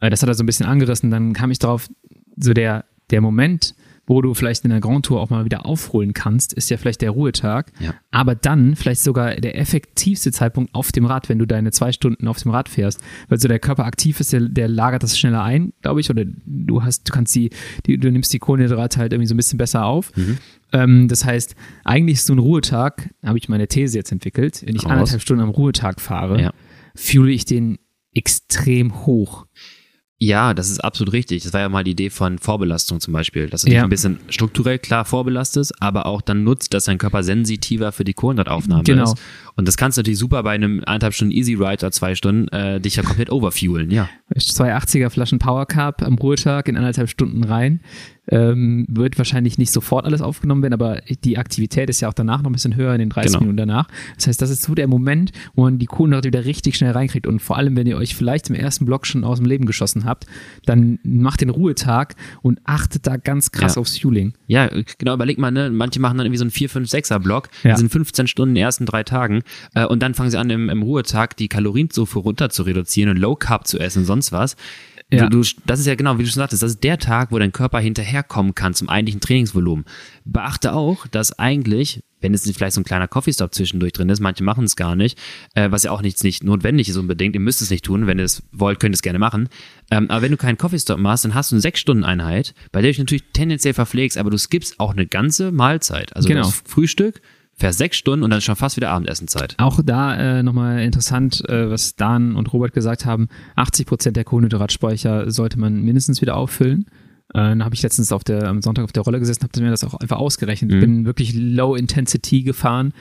Äh, das hat er so ein bisschen angerissen, dann kam ich drauf, so der, der Moment, wo du vielleicht in der Grand Tour auch mal wieder aufholen kannst, ist ja vielleicht der Ruhetag. Ja. Aber dann vielleicht sogar der effektivste Zeitpunkt auf dem Rad, wenn du deine zwei Stunden auf dem Rad fährst. Weil so der Körper aktiv ist, der, der lagert das schneller ein, glaube ich. Oder du hast, du kannst die, die, du nimmst die Kohlenhydrate halt irgendwie so ein bisschen besser auf. Mhm. Ähm, das heißt, eigentlich ist so ein Ruhetag, habe ich meine These jetzt entwickelt, wenn ich Raus. anderthalb Stunden am Ruhetag fahre, Ja. fühle ich den extrem hoch. Ja, das ist absolut richtig. Das war ja mal die Idee von Vorbelastung zum Beispiel, dass du dich Ja. ein bisschen strukturell klar vorbelastest, aber auch dann nutzt, dass dein Körper sensitiver für die Kohlenhydrataufnahme Genau. ist. Und das kannst du natürlich super bei einem eineinhalb Stunden Easy Ride oder zwei Stunden äh, dich ja komplett overfuelen, ja. zwei 80er Flaschen Power Cup am Ruhetag in anderthalb Stunden rein. Ähm, wird wahrscheinlich nicht sofort alles aufgenommen werden, aber die Aktivität ist ja auch danach noch ein bisschen höher in den 30 Genau. Minuten danach. Das heißt, das ist so der Moment, wo man die Kohlenhydrate wieder richtig schnell reinkriegt. Und vor allem, wenn ihr euch vielleicht im ersten Block schon aus dem Leben geschossen habt, dann macht den Ruhetag und achtet da ganz krass Ja. aufs Fueling. Ja, genau, überleg mal, ne? manche machen dann irgendwie so einen 4, 5, 6er Block, Ja. das sind 15 Stunden in den ersten drei Tagen äh, und dann fangen sie an, im, im Ruhetag die Kalorienzufuhr runter zu reduzieren und Low Carb zu essen und sonst was. Ja. Du, du, das ist ja genau, wie du schon sagtest, das ist der Tag, wo dein Körper hinterherkommen kann zum eigentlichen Trainingsvolumen. Beachte auch, dass eigentlich, wenn es nicht vielleicht so ein kleiner Coffee-Stop zwischendurch drin ist, manche machen es gar nicht, äh, was ja auch nichts nicht notwendig ist unbedingt, ihr müsst es nicht tun, wenn ihr es wollt, könnt ihr es gerne machen. Ähm, aber wenn du keinen Coffee-Stop machst, dann hast du eine 6-Stunden-Einheit, bei der du dich natürlich tendenziell verpflegst, aber du skippst auch eine ganze Mahlzeit. Also Genau. das Frühstück, fährst sechs Stunden und dann ist schon fast wieder Abendessenzeit. Auch da äh, nochmal interessant, äh, was Dan und Robert gesagt haben. 80 Prozent der Kohlenhydratspeicher sollte man mindestens wieder auffüllen. Äh, dann habe ich letztens auf der, am Sonntag auf der Rolle gesessen, habe mir das auch einfach ausgerechnet. Mhm. Bin wirklich Low Intensity gefahren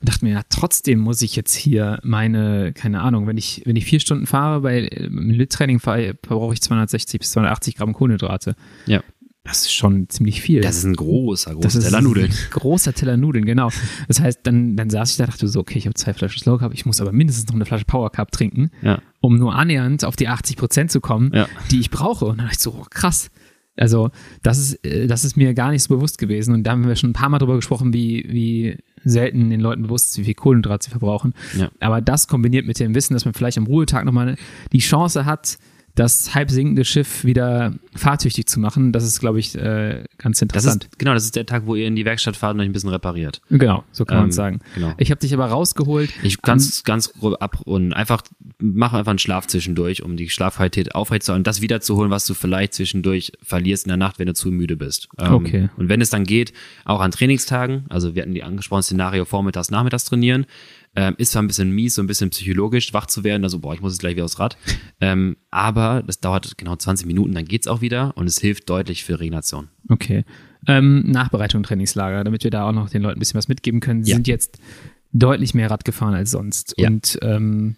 und dachte mir, ja, trotzdem muss ich jetzt hier meine, keine Ahnung, wenn ich, wenn ich vier Stunden fahre, bei äh, Lit-Training fahre, brauche ich 260 bis 280 Gramm Kohlenhydrate. Ja. Das ist schon ziemlich viel. Das ist ein großer, großer Teller Nudeln. ein großer Teller Nudeln, genau. Das heißt, dann, dann saß ich da, dachte so, okay, ich habe zwei Flaschen Slow Cup, ich muss aber mindestens noch eine Flasche Power Cup trinken, Ja. um nur annähernd auf die 80 Prozent zu kommen, Ja. die ich brauche. Und dann dachte ich so, oh, krass. Also, das ist, äh, das ist mir gar nicht so bewusst gewesen. Und da haben wir schon ein paar Mal drüber gesprochen, wie, wie selten den Leuten bewusst ist, wie viel Kohlenhydrat sie verbrauchen. Ja. Aber das kombiniert mit dem Wissen, dass man vielleicht am Ruhetag nochmal die Chance hat, das halb sinkende Schiff wieder fahrtüchtig zu machen, das ist, glaube ich, äh, ganz Das interessant. ist, genau, das ist der Tag, wo ihr in die Werkstatt fahrt und euch ein bisschen repariert. Genau, so kann man Ähm, sagen. genau. Ich habe dich aber rausgeholt. Ich ganz, ganz grob abrunden. Einfach, mach einfach einen Schlaf zwischendurch, um die Schlafqualität aufrechtzuerhalten und das wiederzuholen, was du vielleicht zwischendurch verlierst in der Nacht, wenn du zu müde bist. Ähm, Okay. Und wenn es dann geht, auch an Trainingstagen, also wir hatten die angesprochenen Szenario vormittags, nachmittags trainieren, ähm, ist zwar ein bisschen mies, so ein bisschen psychologisch wach zu werden, also boah, ich muss jetzt gleich wieder aufs Rad. Ähm, aber das dauert genau 20 Minuten, dann geht's auch wieder und es hilft deutlich für Regeneration. Okay. Ähm, Nachbereitung Trainingslager, damit wir da auch noch den Leuten ein bisschen was mitgeben können. Sie Ja. sind jetzt deutlich mehr Rad gefahren als sonst. Ja. Und ähm,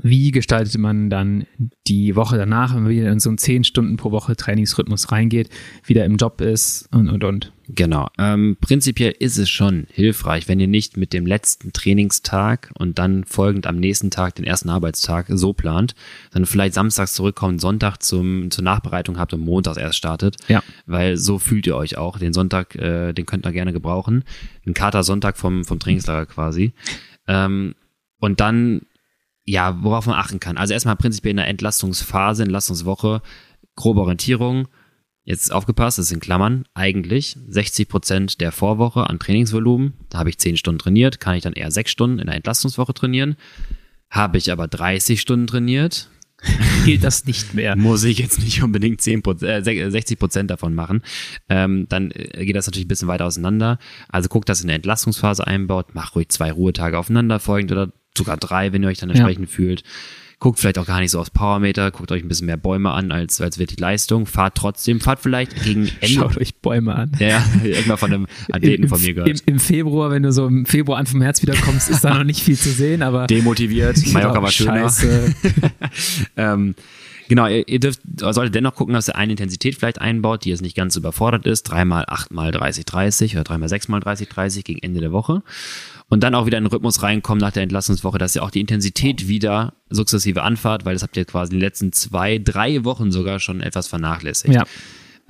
wie gestaltet man dann die Woche danach, wenn man wieder in so einen 10 Stunden pro Woche Trainingsrhythmus reingeht, wieder im Job ist und und und. Genau. Ähm, prinzipiell ist es schon hilfreich, wenn ihr nicht mit dem letzten Trainingstag und dann folgend am nächsten Tag den ersten Arbeitstag so plant, sondern vielleicht samstags zurückkommt, Sonntag zum, zur Nachbereitung habt und montags erst startet. Ja. Weil so fühlt ihr euch auch. Den Sonntag, äh, den könnt ihr gerne gebrauchen. Ein Kater-Sonntag vom, vom Trainingslager quasi. Ähm, und dann, ja, worauf man achten kann. Also erstmal prinzipiell in der Entlastungsphase, Entlastungswoche, grobe Orientierung. Jetzt aufgepasst, das sind Klammern. Eigentlich 60 Prozent der Vorwoche an Trainingsvolumen. Da habe ich 10 Stunden trainiert, kann ich dann eher 6 Stunden in der Entlastungswoche trainieren. Habe ich aber 30 Stunden trainiert, Gilt das nicht mehr. muss ich jetzt nicht unbedingt 10 äh, 60 Prozent davon machen. Ähm, dann äh, geht das natürlich ein bisschen weiter auseinander. Also guckt, dass ihr eine Entlastungsphase einbaut. Macht ruhig zwei Ruhetage aufeinander folgend oder sogar drei, wenn ihr euch dann entsprechend fühlt. Guckt vielleicht auch gar nicht so aufs Powermeter, guckt euch ein bisschen mehr Bäume an als, als wirklich Leistung. Fahrt trotzdem, fahrt vielleicht gegen Ende. Schaut euch Bäume an. Ja, irgendwann von einem Athleten Im, von mir im, gehört. Im Februar, wenn du so im Februar Anfang März wiederkommst, ist da noch nicht viel zu sehen, aber Demotiviert, Mallorca war schöner. Scheiße. Ähm, genau, ihr, ihr dürft, solltet dennoch gucken, dass ihr eine Intensität vielleicht einbaut, die jetzt nicht ganz überfordert ist. Dreimal, achtmal 30, 30 oder dreimal, sechsmal 30, 30 gegen Ende der Woche. Und dann auch wieder in den Rhythmus reinkommen nach der Entlassungswoche, dass ihr auch die Intensität wieder sukzessive anfahrt, weil das habt ihr quasi in den letzten zwei, drei Wochen sogar schon etwas vernachlässigt. Ja.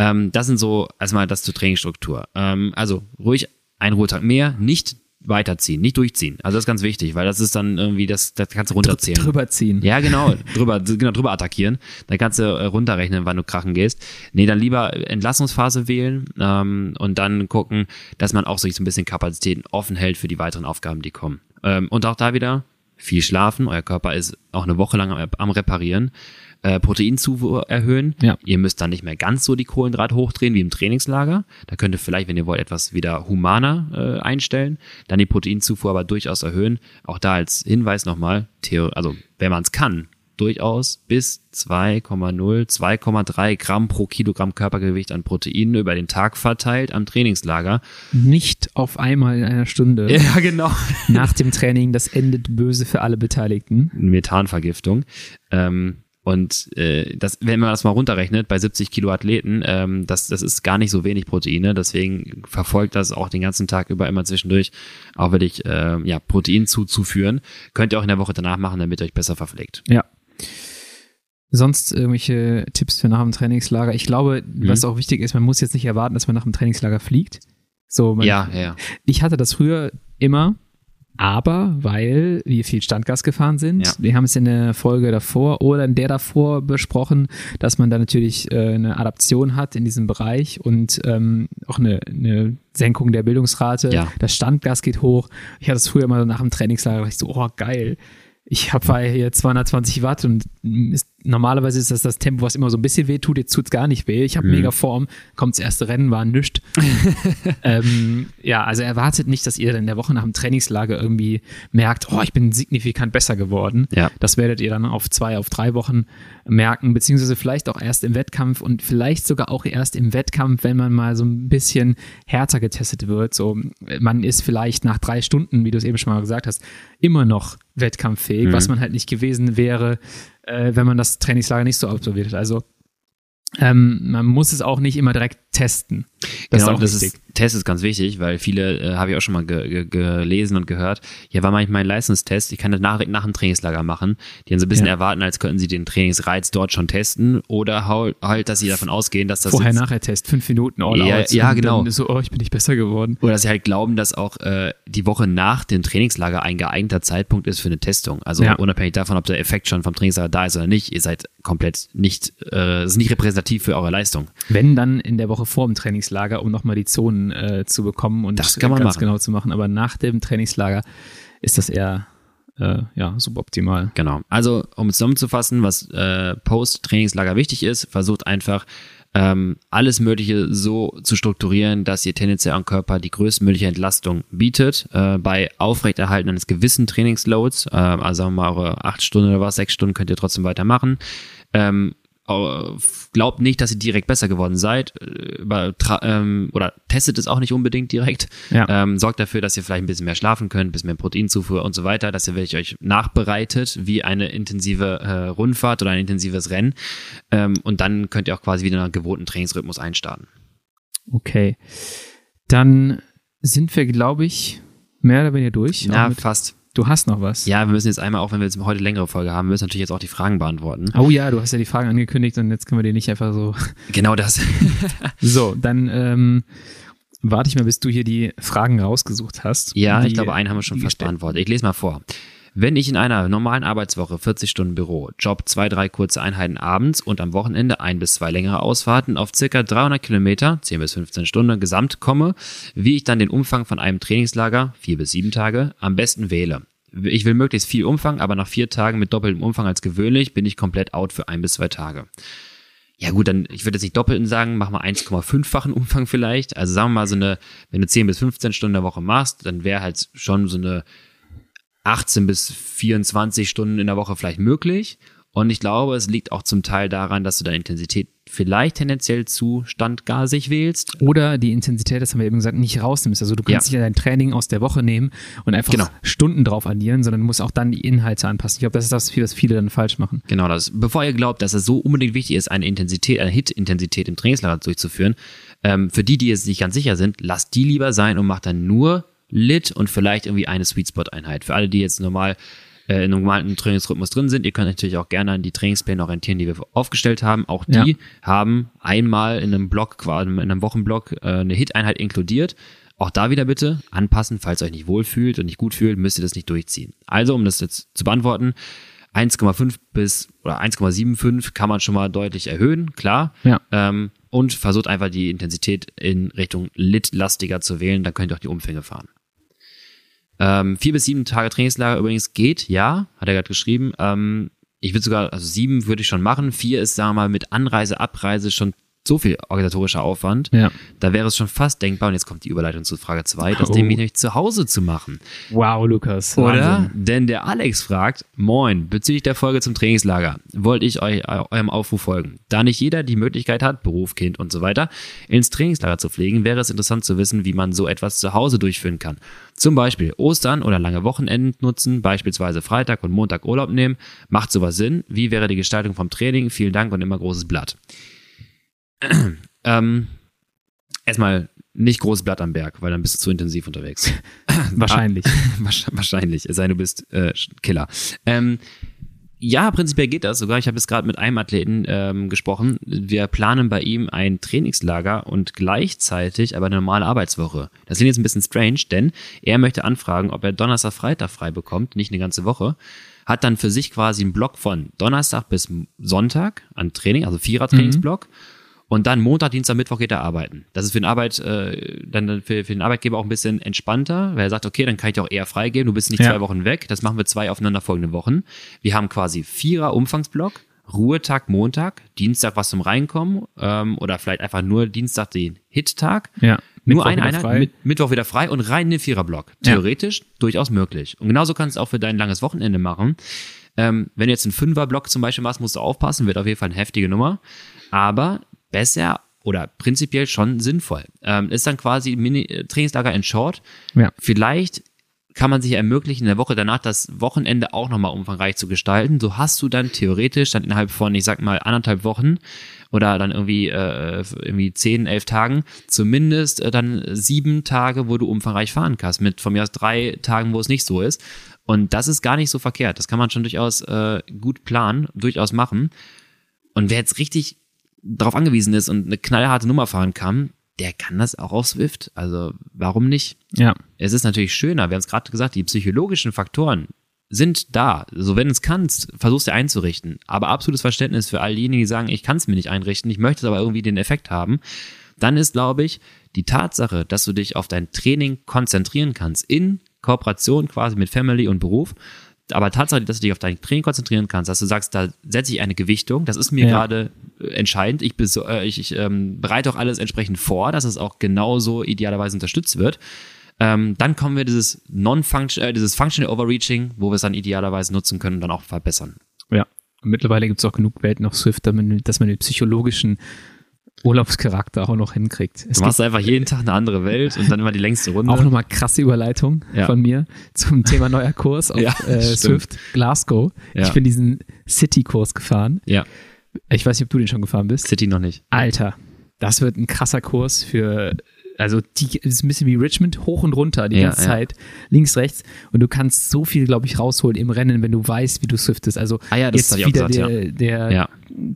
Ähm, das sind so erstmal das zur Trainingsstruktur. Ähm, also ruhig ein Ruhetag mehr, nicht weiterziehen, nicht durchziehen. Also das ist ganz wichtig, weil das ist dann irgendwie, das, das kannst du runterzählen. Drüber ziehen. Ja, genau, drüber, genau, drüber attackieren. Dann kannst du äh, runterrechnen, wann du krachen gehst. Nee, dann lieber Entlassungsphase wählen ähm, und dann gucken, dass man auch sich so ein bisschen Kapazitäten offen hält für die weiteren Aufgaben, die kommen. Ähm, und auch da wieder viel schlafen. Euer Körper ist auch eine Woche lang am, am Reparieren. Äh, Proteinzufuhr erhöhen. Ja. Ihr müsst dann nicht mehr ganz so die Kohlenhydrate hochdrehen wie im Trainingslager. Da könnt ihr vielleicht, wenn ihr wollt, etwas wieder humaner äh, einstellen. Dann die Proteinzufuhr aber durchaus erhöhen. Auch da als Hinweis nochmal, also wenn man es kann, durchaus bis 2,0, 2,3 Gramm pro Kilogramm Körpergewicht an Proteinen über den Tag verteilt am Trainingslager. Nicht auf einmal in einer Stunde Ja, genau. nach dem Training. Das endet böse für alle Beteiligten. Methanvergiftung. Ähm, Und äh, das, wenn man das mal runterrechnet, bei 70 Kilo Athleten, ähm, das, das ist gar nicht so wenig Proteine. Deswegen verfolgt das auch den ganzen Tag über immer zwischendurch auch wirklich äh, ja, Protein zuzuführen. Könnt ihr auch in der Woche danach machen, damit ihr euch besser verpflegt. Ja. Sonst irgendwelche Tipps für nach dem Trainingslager? Ich glaube, mhm. was auch wichtig ist, man muss jetzt nicht erwarten, dass man nach dem Trainingslager fliegt. So, man, ja, ja. Ich hatte das früher immer, aber weil wir viel Standgas gefahren sind, ja. wir haben es in der Folge davor oder in der davor besprochen, dass man da natürlich äh, eine Adaption hat in diesem Bereich und ähm, auch eine, eine Senkung der Bildungsrate. Ja. Das Standgas geht hoch. Ich hatte es früher immer nach dem Trainingslager, ich so, oh geil, ich habe hier 220 Watt und ist, normalerweise ist das das Tempo, was immer so ein bisschen weh tut. Jetzt tut es gar nicht weh. Ich habe mhm. mega Form. Kommt das erste Rennen, war nichts. ähm, ja, also erwartet nicht, dass ihr in der Woche nach dem Trainingslager irgendwie merkt, oh, ich bin signifikant besser geworden. Ja. Das werdet ihr dann auf zwei, auf drei Wochen merken, beziehungsweise vielleicht auch erst im Wettkampf und vielleicht sogar auch erst im Wettkampf, wenn man mal so ein bisschen härter getestet wird. So, man ist vielleicht nach drei Stunden, wie du es eben schon mal gesagt hast, immer noch wettkampffähig, mhm. was man halt nicht gewesen wäre, äh, wenn man das Trainingslager nicht so absolviert hat. Also ähm, man muss es auch nicht immer direkt testen. Das genau, ist das ist, Test ist ganz wichtig, weil viele, äh, habe ich auch schon mal ge ge gelesen und gehört, ja, war manchmal ein Leistungstest, ich kann das nach, nach dem Trainingslager machen, die dann so ein bisschen ja. erwarten, als könnten sie den Trainingsreiz dort schon testen oder halt, dass sie davon ausgehen, dass das Vorher-Nachher-Test, fünf Minuten all ja, out. Ja, genau. so, oh, ich bin nicht besser geworden. Oder dass sie halt glauben, dass auch äh, die Woche nach dem Trainingslager ein geeigneter Zeitpunkt ist für eine Testung. Also ja. unabhängig davon, ob der Effekt schon vom Trainingslager da ist oder nicht, ihr seid komplett nicht, äh, ist nicht repräsentativ für eure Leistung. Wenn dann in der Woche vor dem Trainingslager, um nochmal die Zonen äh, zu bekommen und das kann man ganz machen. genau zu machen. Aber nach dem Trainingslager ist das eher äh, ja, suboptimal. Genau. Also, um es zusammenzufassen, was äh, Post-Trainingslager wichtig ist, versucht einfach ähm, alles Mögliche so zu strukturieren, dass ihr tendenziell am Körper die größtmögliche Entlastung bietet. Äh, bei Aufrechterhalten eines gewissen Trainingsloads, äh, also sagen wir mal eure acht Stunden oder was, sechs Stunden könnt ihr trotzdem weitermachen. Ähm, glaubt nicht, dass ihr direkt besser geworden seid, äh, ähm, oder testet es auch nicht unbedingt direkt. Ja. Ähm, sorgt dafür, dass ihr vielleicht ein bisschen mehr schlafen könnt, ein bisschen mehr Proteinzufuhr und so weiter, dass ihr wirklich euch nachbereitet wie eine intensive äh, Rundfahrt oder ein intensives Rennen. Ähm, und dann könnt ihr auch quasi wieder einen gewohnten Trainingsrhythmus einstarten. Okay. Dann sind wir, glaube ich, mehr oder weniger durch. Ja, fast. Du hast noch was? Ja, wir müssen jetzt einmal, auch wenn wir jetzt heute längere Folge haben, müssen natürlich jetzt auch die Fragen beantworten. Oh ja, du hast ja die Fragen angekündigt und jetzt können wir die nicht einfach so. Genau das. so, dann ähm, warte ich mal, bis du hier die Fragen rausgesucht hast. Ja, die, ich glaube, einen haben wir schon fast beantwortet. Ich lese mal vor. Wenn ich in einer normalen Arbeitswoche 40 Stunden Büro, Job zwei, drei kurze Einheiten abends und am Wochenende ein bis zwei längere Ausfahrten auf circa 300 Kilometer, 10 bis 15 Stunden gesamt komme, wie ich dann den Umfang von einem Trainingslager, vier bis sieben Tage, am besten wähle. Ich will möglichst viel Umfang, aber nach vier Tagen mit doppeltem Umfang als gewöhnlich bin ich komplett out für ein bis zwei Tage. Ja gut, dann, ich würde jetzt nicht doppelten sagen, mach mal 1,5-fachen Umfang vielleicht. Also sagen wir mal so eine, wenn du 10 bis 15 Stunden der Woche machst, dann wäre halt schon so eine 18 bis 24 Stunden in der Woche vielleicht möglich. Und ich glaube, es liegt auch zum Teil daran, dass du deine Intensität vielleicht tendenziell zu standgasig wählst. Oder die Intensität, das haben wir eben gesagt, nicht rausnimmst. Also du kannst ja. nicht dein Training aus der Woche nehmen und einfach genau. Stunden drauf addieren, sondern du musst auch dann die Inhalte anpassen. Ich glaube, das ist das, was viele dann falsch machen. Genau das. Bevor ihr glaubt, dass es so unbedingt wichtig ist, eine Intensität, eine Hit-Intensität im Trainingslager durchzuführen, ähm, für die, die jetzt nicht ganz sicher sind, lasst die lieber sein und macht dann nur Lit und vielleicht irgendwie eine Sweet Spot Einheit. Für alle, die jetzt normal äh, in einem normalen Trainingsrhythmus drin sind, ihr könnt natürlich auch gerne an die Trainingspläne orientieren, die wir aufgestellt haben. Auch die ja. haben einmal in einem Block, quasi in einem Wochenblock, äh, eine Hit-Einheit inkludiert. Auch da wieder bitte anpassen, falls ihr euch nicht wohlfühlt und nicht gut fühlt, müsst ihr das nicht durchziehen. Also, um das jetzt zu beantworten, 1,5 bis oder 1,75 kann man schon mal deutlich erhöhen, klar. Ja. Ähm, und versucht einfach die Intensität in Richtung Lit-lastiger zu wählen, dann könnt ihr auch die Umfänge fahren. Ähm, vier bis sieben Tage Trainingslager übrigens geht, ja, hat er gerade geschrieben. Ähm, ich würde sogar, also sieben würde ich schon machen. Vier ist, sagen wir mal, mit Anreise, Abreise schon so viel organisatorischer Aufwand. Ja. Da wäre es schon fast denkbar, und jetzt kommt die Überleitung zu Frage 2, das Oh. Ding nämlich zu Hause zu machen. Wow, Lukas. Oder? Wahnsinn. Denn der Alex fragt, moin, bezüglich der Folge zum Trainingslager, wollte ich euch eu- eurem Aufruf folgen. Da nicht jeder die Möglichkeit hat, Beruf, Kind und so weiter, ins Trainingslager zu pflegen, wäre es interessant zu wissen, wie man so etwas zu Hause durchführen kann. Zum Beispiel Ostern oder lange Wochenenden nutzen, beispielsweise Freitag und Montag Urlaub nehmen. Macht sowas Sinn? Wie wäre die Gestaltung vom Training? Vielen Dank und immer großes Blatt. ähm, erstmal nicht großes Blatt am Berg, weil dann bist du zu intensiv unterwegs. Wahrscheinlich. Wahrsch- Wahrscheinlich, es sei denn, du bist äh, Killer. Ähm, ja, prinzipiell geht das sogar. Ich habe jetzt gerade mit einem Athleten ähm, gesprochen. Wir planen bei ihm ein Trainingslager und gleichzeitig aber eine normale Arbeitswoche. Das klingt jetzt ein bisschen strange, denn er möchte anfragen, ob er Donnerstag, Freitag frei bekommt, nicht eine ganze Woche. Hat dann für sich quasi einen Block von Donnerstag bis Sonntag an Training, also Vierer-Trainingsblock. Und dann Montag, Dienstag, Mittwoch geht er arbeiten. Das ist für den, Arbeit, äh, dann für, für den Arbeitgeber auch ein bisschen entspannter, weil er sagt, okay, dann kann ich dir auch eher freigeben, du bist nicht Ja. zwei Wochen weg, das machen wir zwei aufeinanderfolgende Wochen. Wir haben quasi Vierer Umfangsblock, Ruhetag Montag, Dienstag was zum Reinkommen ähm, oder vielleicht einfach nur Dienstag den Hit-Tag. Ja. Nur Mittwoch eine Einheit, frei. Mit, Mittwoch wieder frei und rein in den Viererblock. Ja. Theoretisch durchaus möglich. Und genauso kannst du es auch für dein langes Wochenende machen. Ähm, wenn du jetzt einen Fünferblock zum Beispiel machst, musst du aufpassen, wird auf jeden Fall eine heftige Nummer. Aber besser oder prinzipiell schon sinnvoll. Ähm, ist dann quasi Mini äh, Trainingslager in Short. Ja. Vielleicht kann man sich ermöglichen, in der Woche danach das Wochenende auch nochmal umfangreich zu gestalten. So hast du dann theoretisch dann innerhalb von, ich sag mal, anderthalb Wochen oder dann irgendwie, äh, irgendwie zehn, elf Tagen, zumindest äh, dann sieben Tage, wo du umfangreich fahren kannst, mit von mir aus drei Tagen, wo es nicht so ist. Und das ist gar nicht so verkehrt. Das kann man schon durchaus äh, gut planen, durchaus machen. Und wer jetzt richtig darauf angewiesen ist und eine knallharte Nummer fahren kann, der kann das auch auf Swift. Also warum nicht? Ja. Es ist natürlich schöner, wir haben es gerade gesagt, die psychologischen Faktoren sind da. So, wenn du es kannst, versuchst du einzurichten. Aber absolutes Verständnis für all diejenigen, die sagen, ich kann es mir nicht einrichten, ich möchte aber irgendwie den Effekt haben. Dann ist, glaube ich, die Tatsache, dass du dich auf dein Training konzentrieren kannst, in Kooperation quasi mit Family und Beruf, aber Tatsache, dass du dich auf dein Training konzentrieren kannst, dass du sagst, da setze ich eine Gewichtung, das ist mir Ja. gerade entscheidend. Ich, äh, ich, ich ähm, bereite auch alles entsprechend vor, dass es auch genauso idealerweise unterstützt wird. Ähm, dann kommen wir dieses Non-Function, äh, dieses Functional Overreaching, wo wir es dann idealerweise nutzen können und dann auch verbessern. Ja. Mittlerweile gibt es auch genug Welten auf Swift, dass man, dass man den psychologischen Urlaubscharakter auch noch hinkriegt. Es Du machst einfach jeden Tag eine andere Welt und dann immer die längste Runde. Auch nochmal krasse Überleitung Ja. von mir zum Thema neuer Kurs auf Ja, äh. Swift Glasgow. Ja. Ich bin diesen City-Kurs gefahren. ja, Ich weiß nicht, ob du den schon gefahren bist. City noch nicht. Alter, das wird ein krasser Kurs für, also die ist ein bisschen wie Richmond, hoch und runter die Ja, ganze ja. Zeit, links, rechts. Und du kannst so viel, glaube ich, rausholen im Rennen, wenn du weißt, wie du swiftest. Also Ah ja, das jetzt wieder gesagt, der, der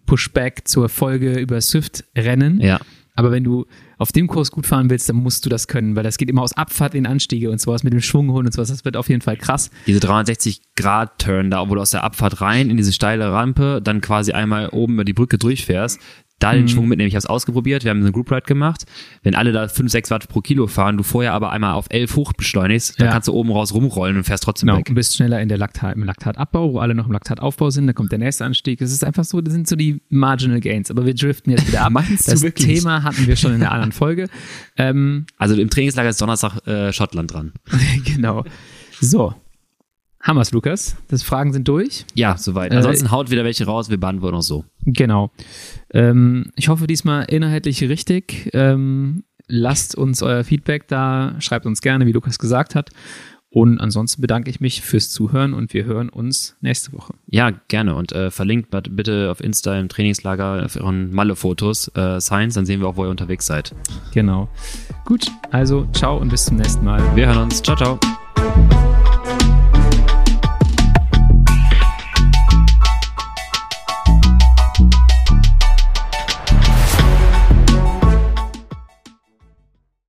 Pushback zur Folge über Swift-Rennen. ja. Aber wenn du auf dem Kurs gut fahren willst, dann musst du das können, weil das geht immer aus Abfahrt in Anstiege und sowas mit dem Schwung holen und sowas. Das wird auf jeden Fall krass. Diese 360-Grad-Turn da, wo du aus der Abfahrt rein in diese steile Rampe, dann quasi einmal oben über die Brücke durchfährst, da den Schwung mitnehmen. Ich habe es ausprobiert, wir haben eine Group Ride gemacht. Wenn alle da 5, 6 Watt pro Kilo fahren, du vorher aber einmal auf 11 hoch beschleunigst, dann Ja. kannst du oben raus rumrollen und fährst trotzdem Genau, weg. und bist schneller in der Laktat, im Laktatabbau, wo alle noch im Laktataufbau sind. Da kommt der nächste Anstieg. Es ist einfach so, das sind so die Marginal Gains. Aber wir driften jetzt wieder ab. Meinst du das? Thema hatten wir schon in der anderen Folge. Ähm, Also im Trainingslager ist Donnerstag äh, Schottland dran. genau. So. Hammers, Lukas. Das Fragen sind durch. Ja, soweit. Äh, Ansonsten haut wieder welche raus, wir beantworten auch so. Genau. Ähm, ich hoffe diesmal inhaltlich richtig. Ähm, lasst uns euer Feedback da, schreibt uns gerne, wie Lukas gesagt hat. Und ansonsten bedanke ich mich fürs Zuhören und wir hören uns nächste Woche. Ja, gerne. Und äh, verlinkt bitte auf Insta im Trainingslager auf euren Malle-Fotos äh, Science, dann sehen wir auch, wo ihr unterwegs seid. Genau. Gut, also ciao und bis zum nächsten Mal. Wir hören uns. Ciao, ciao.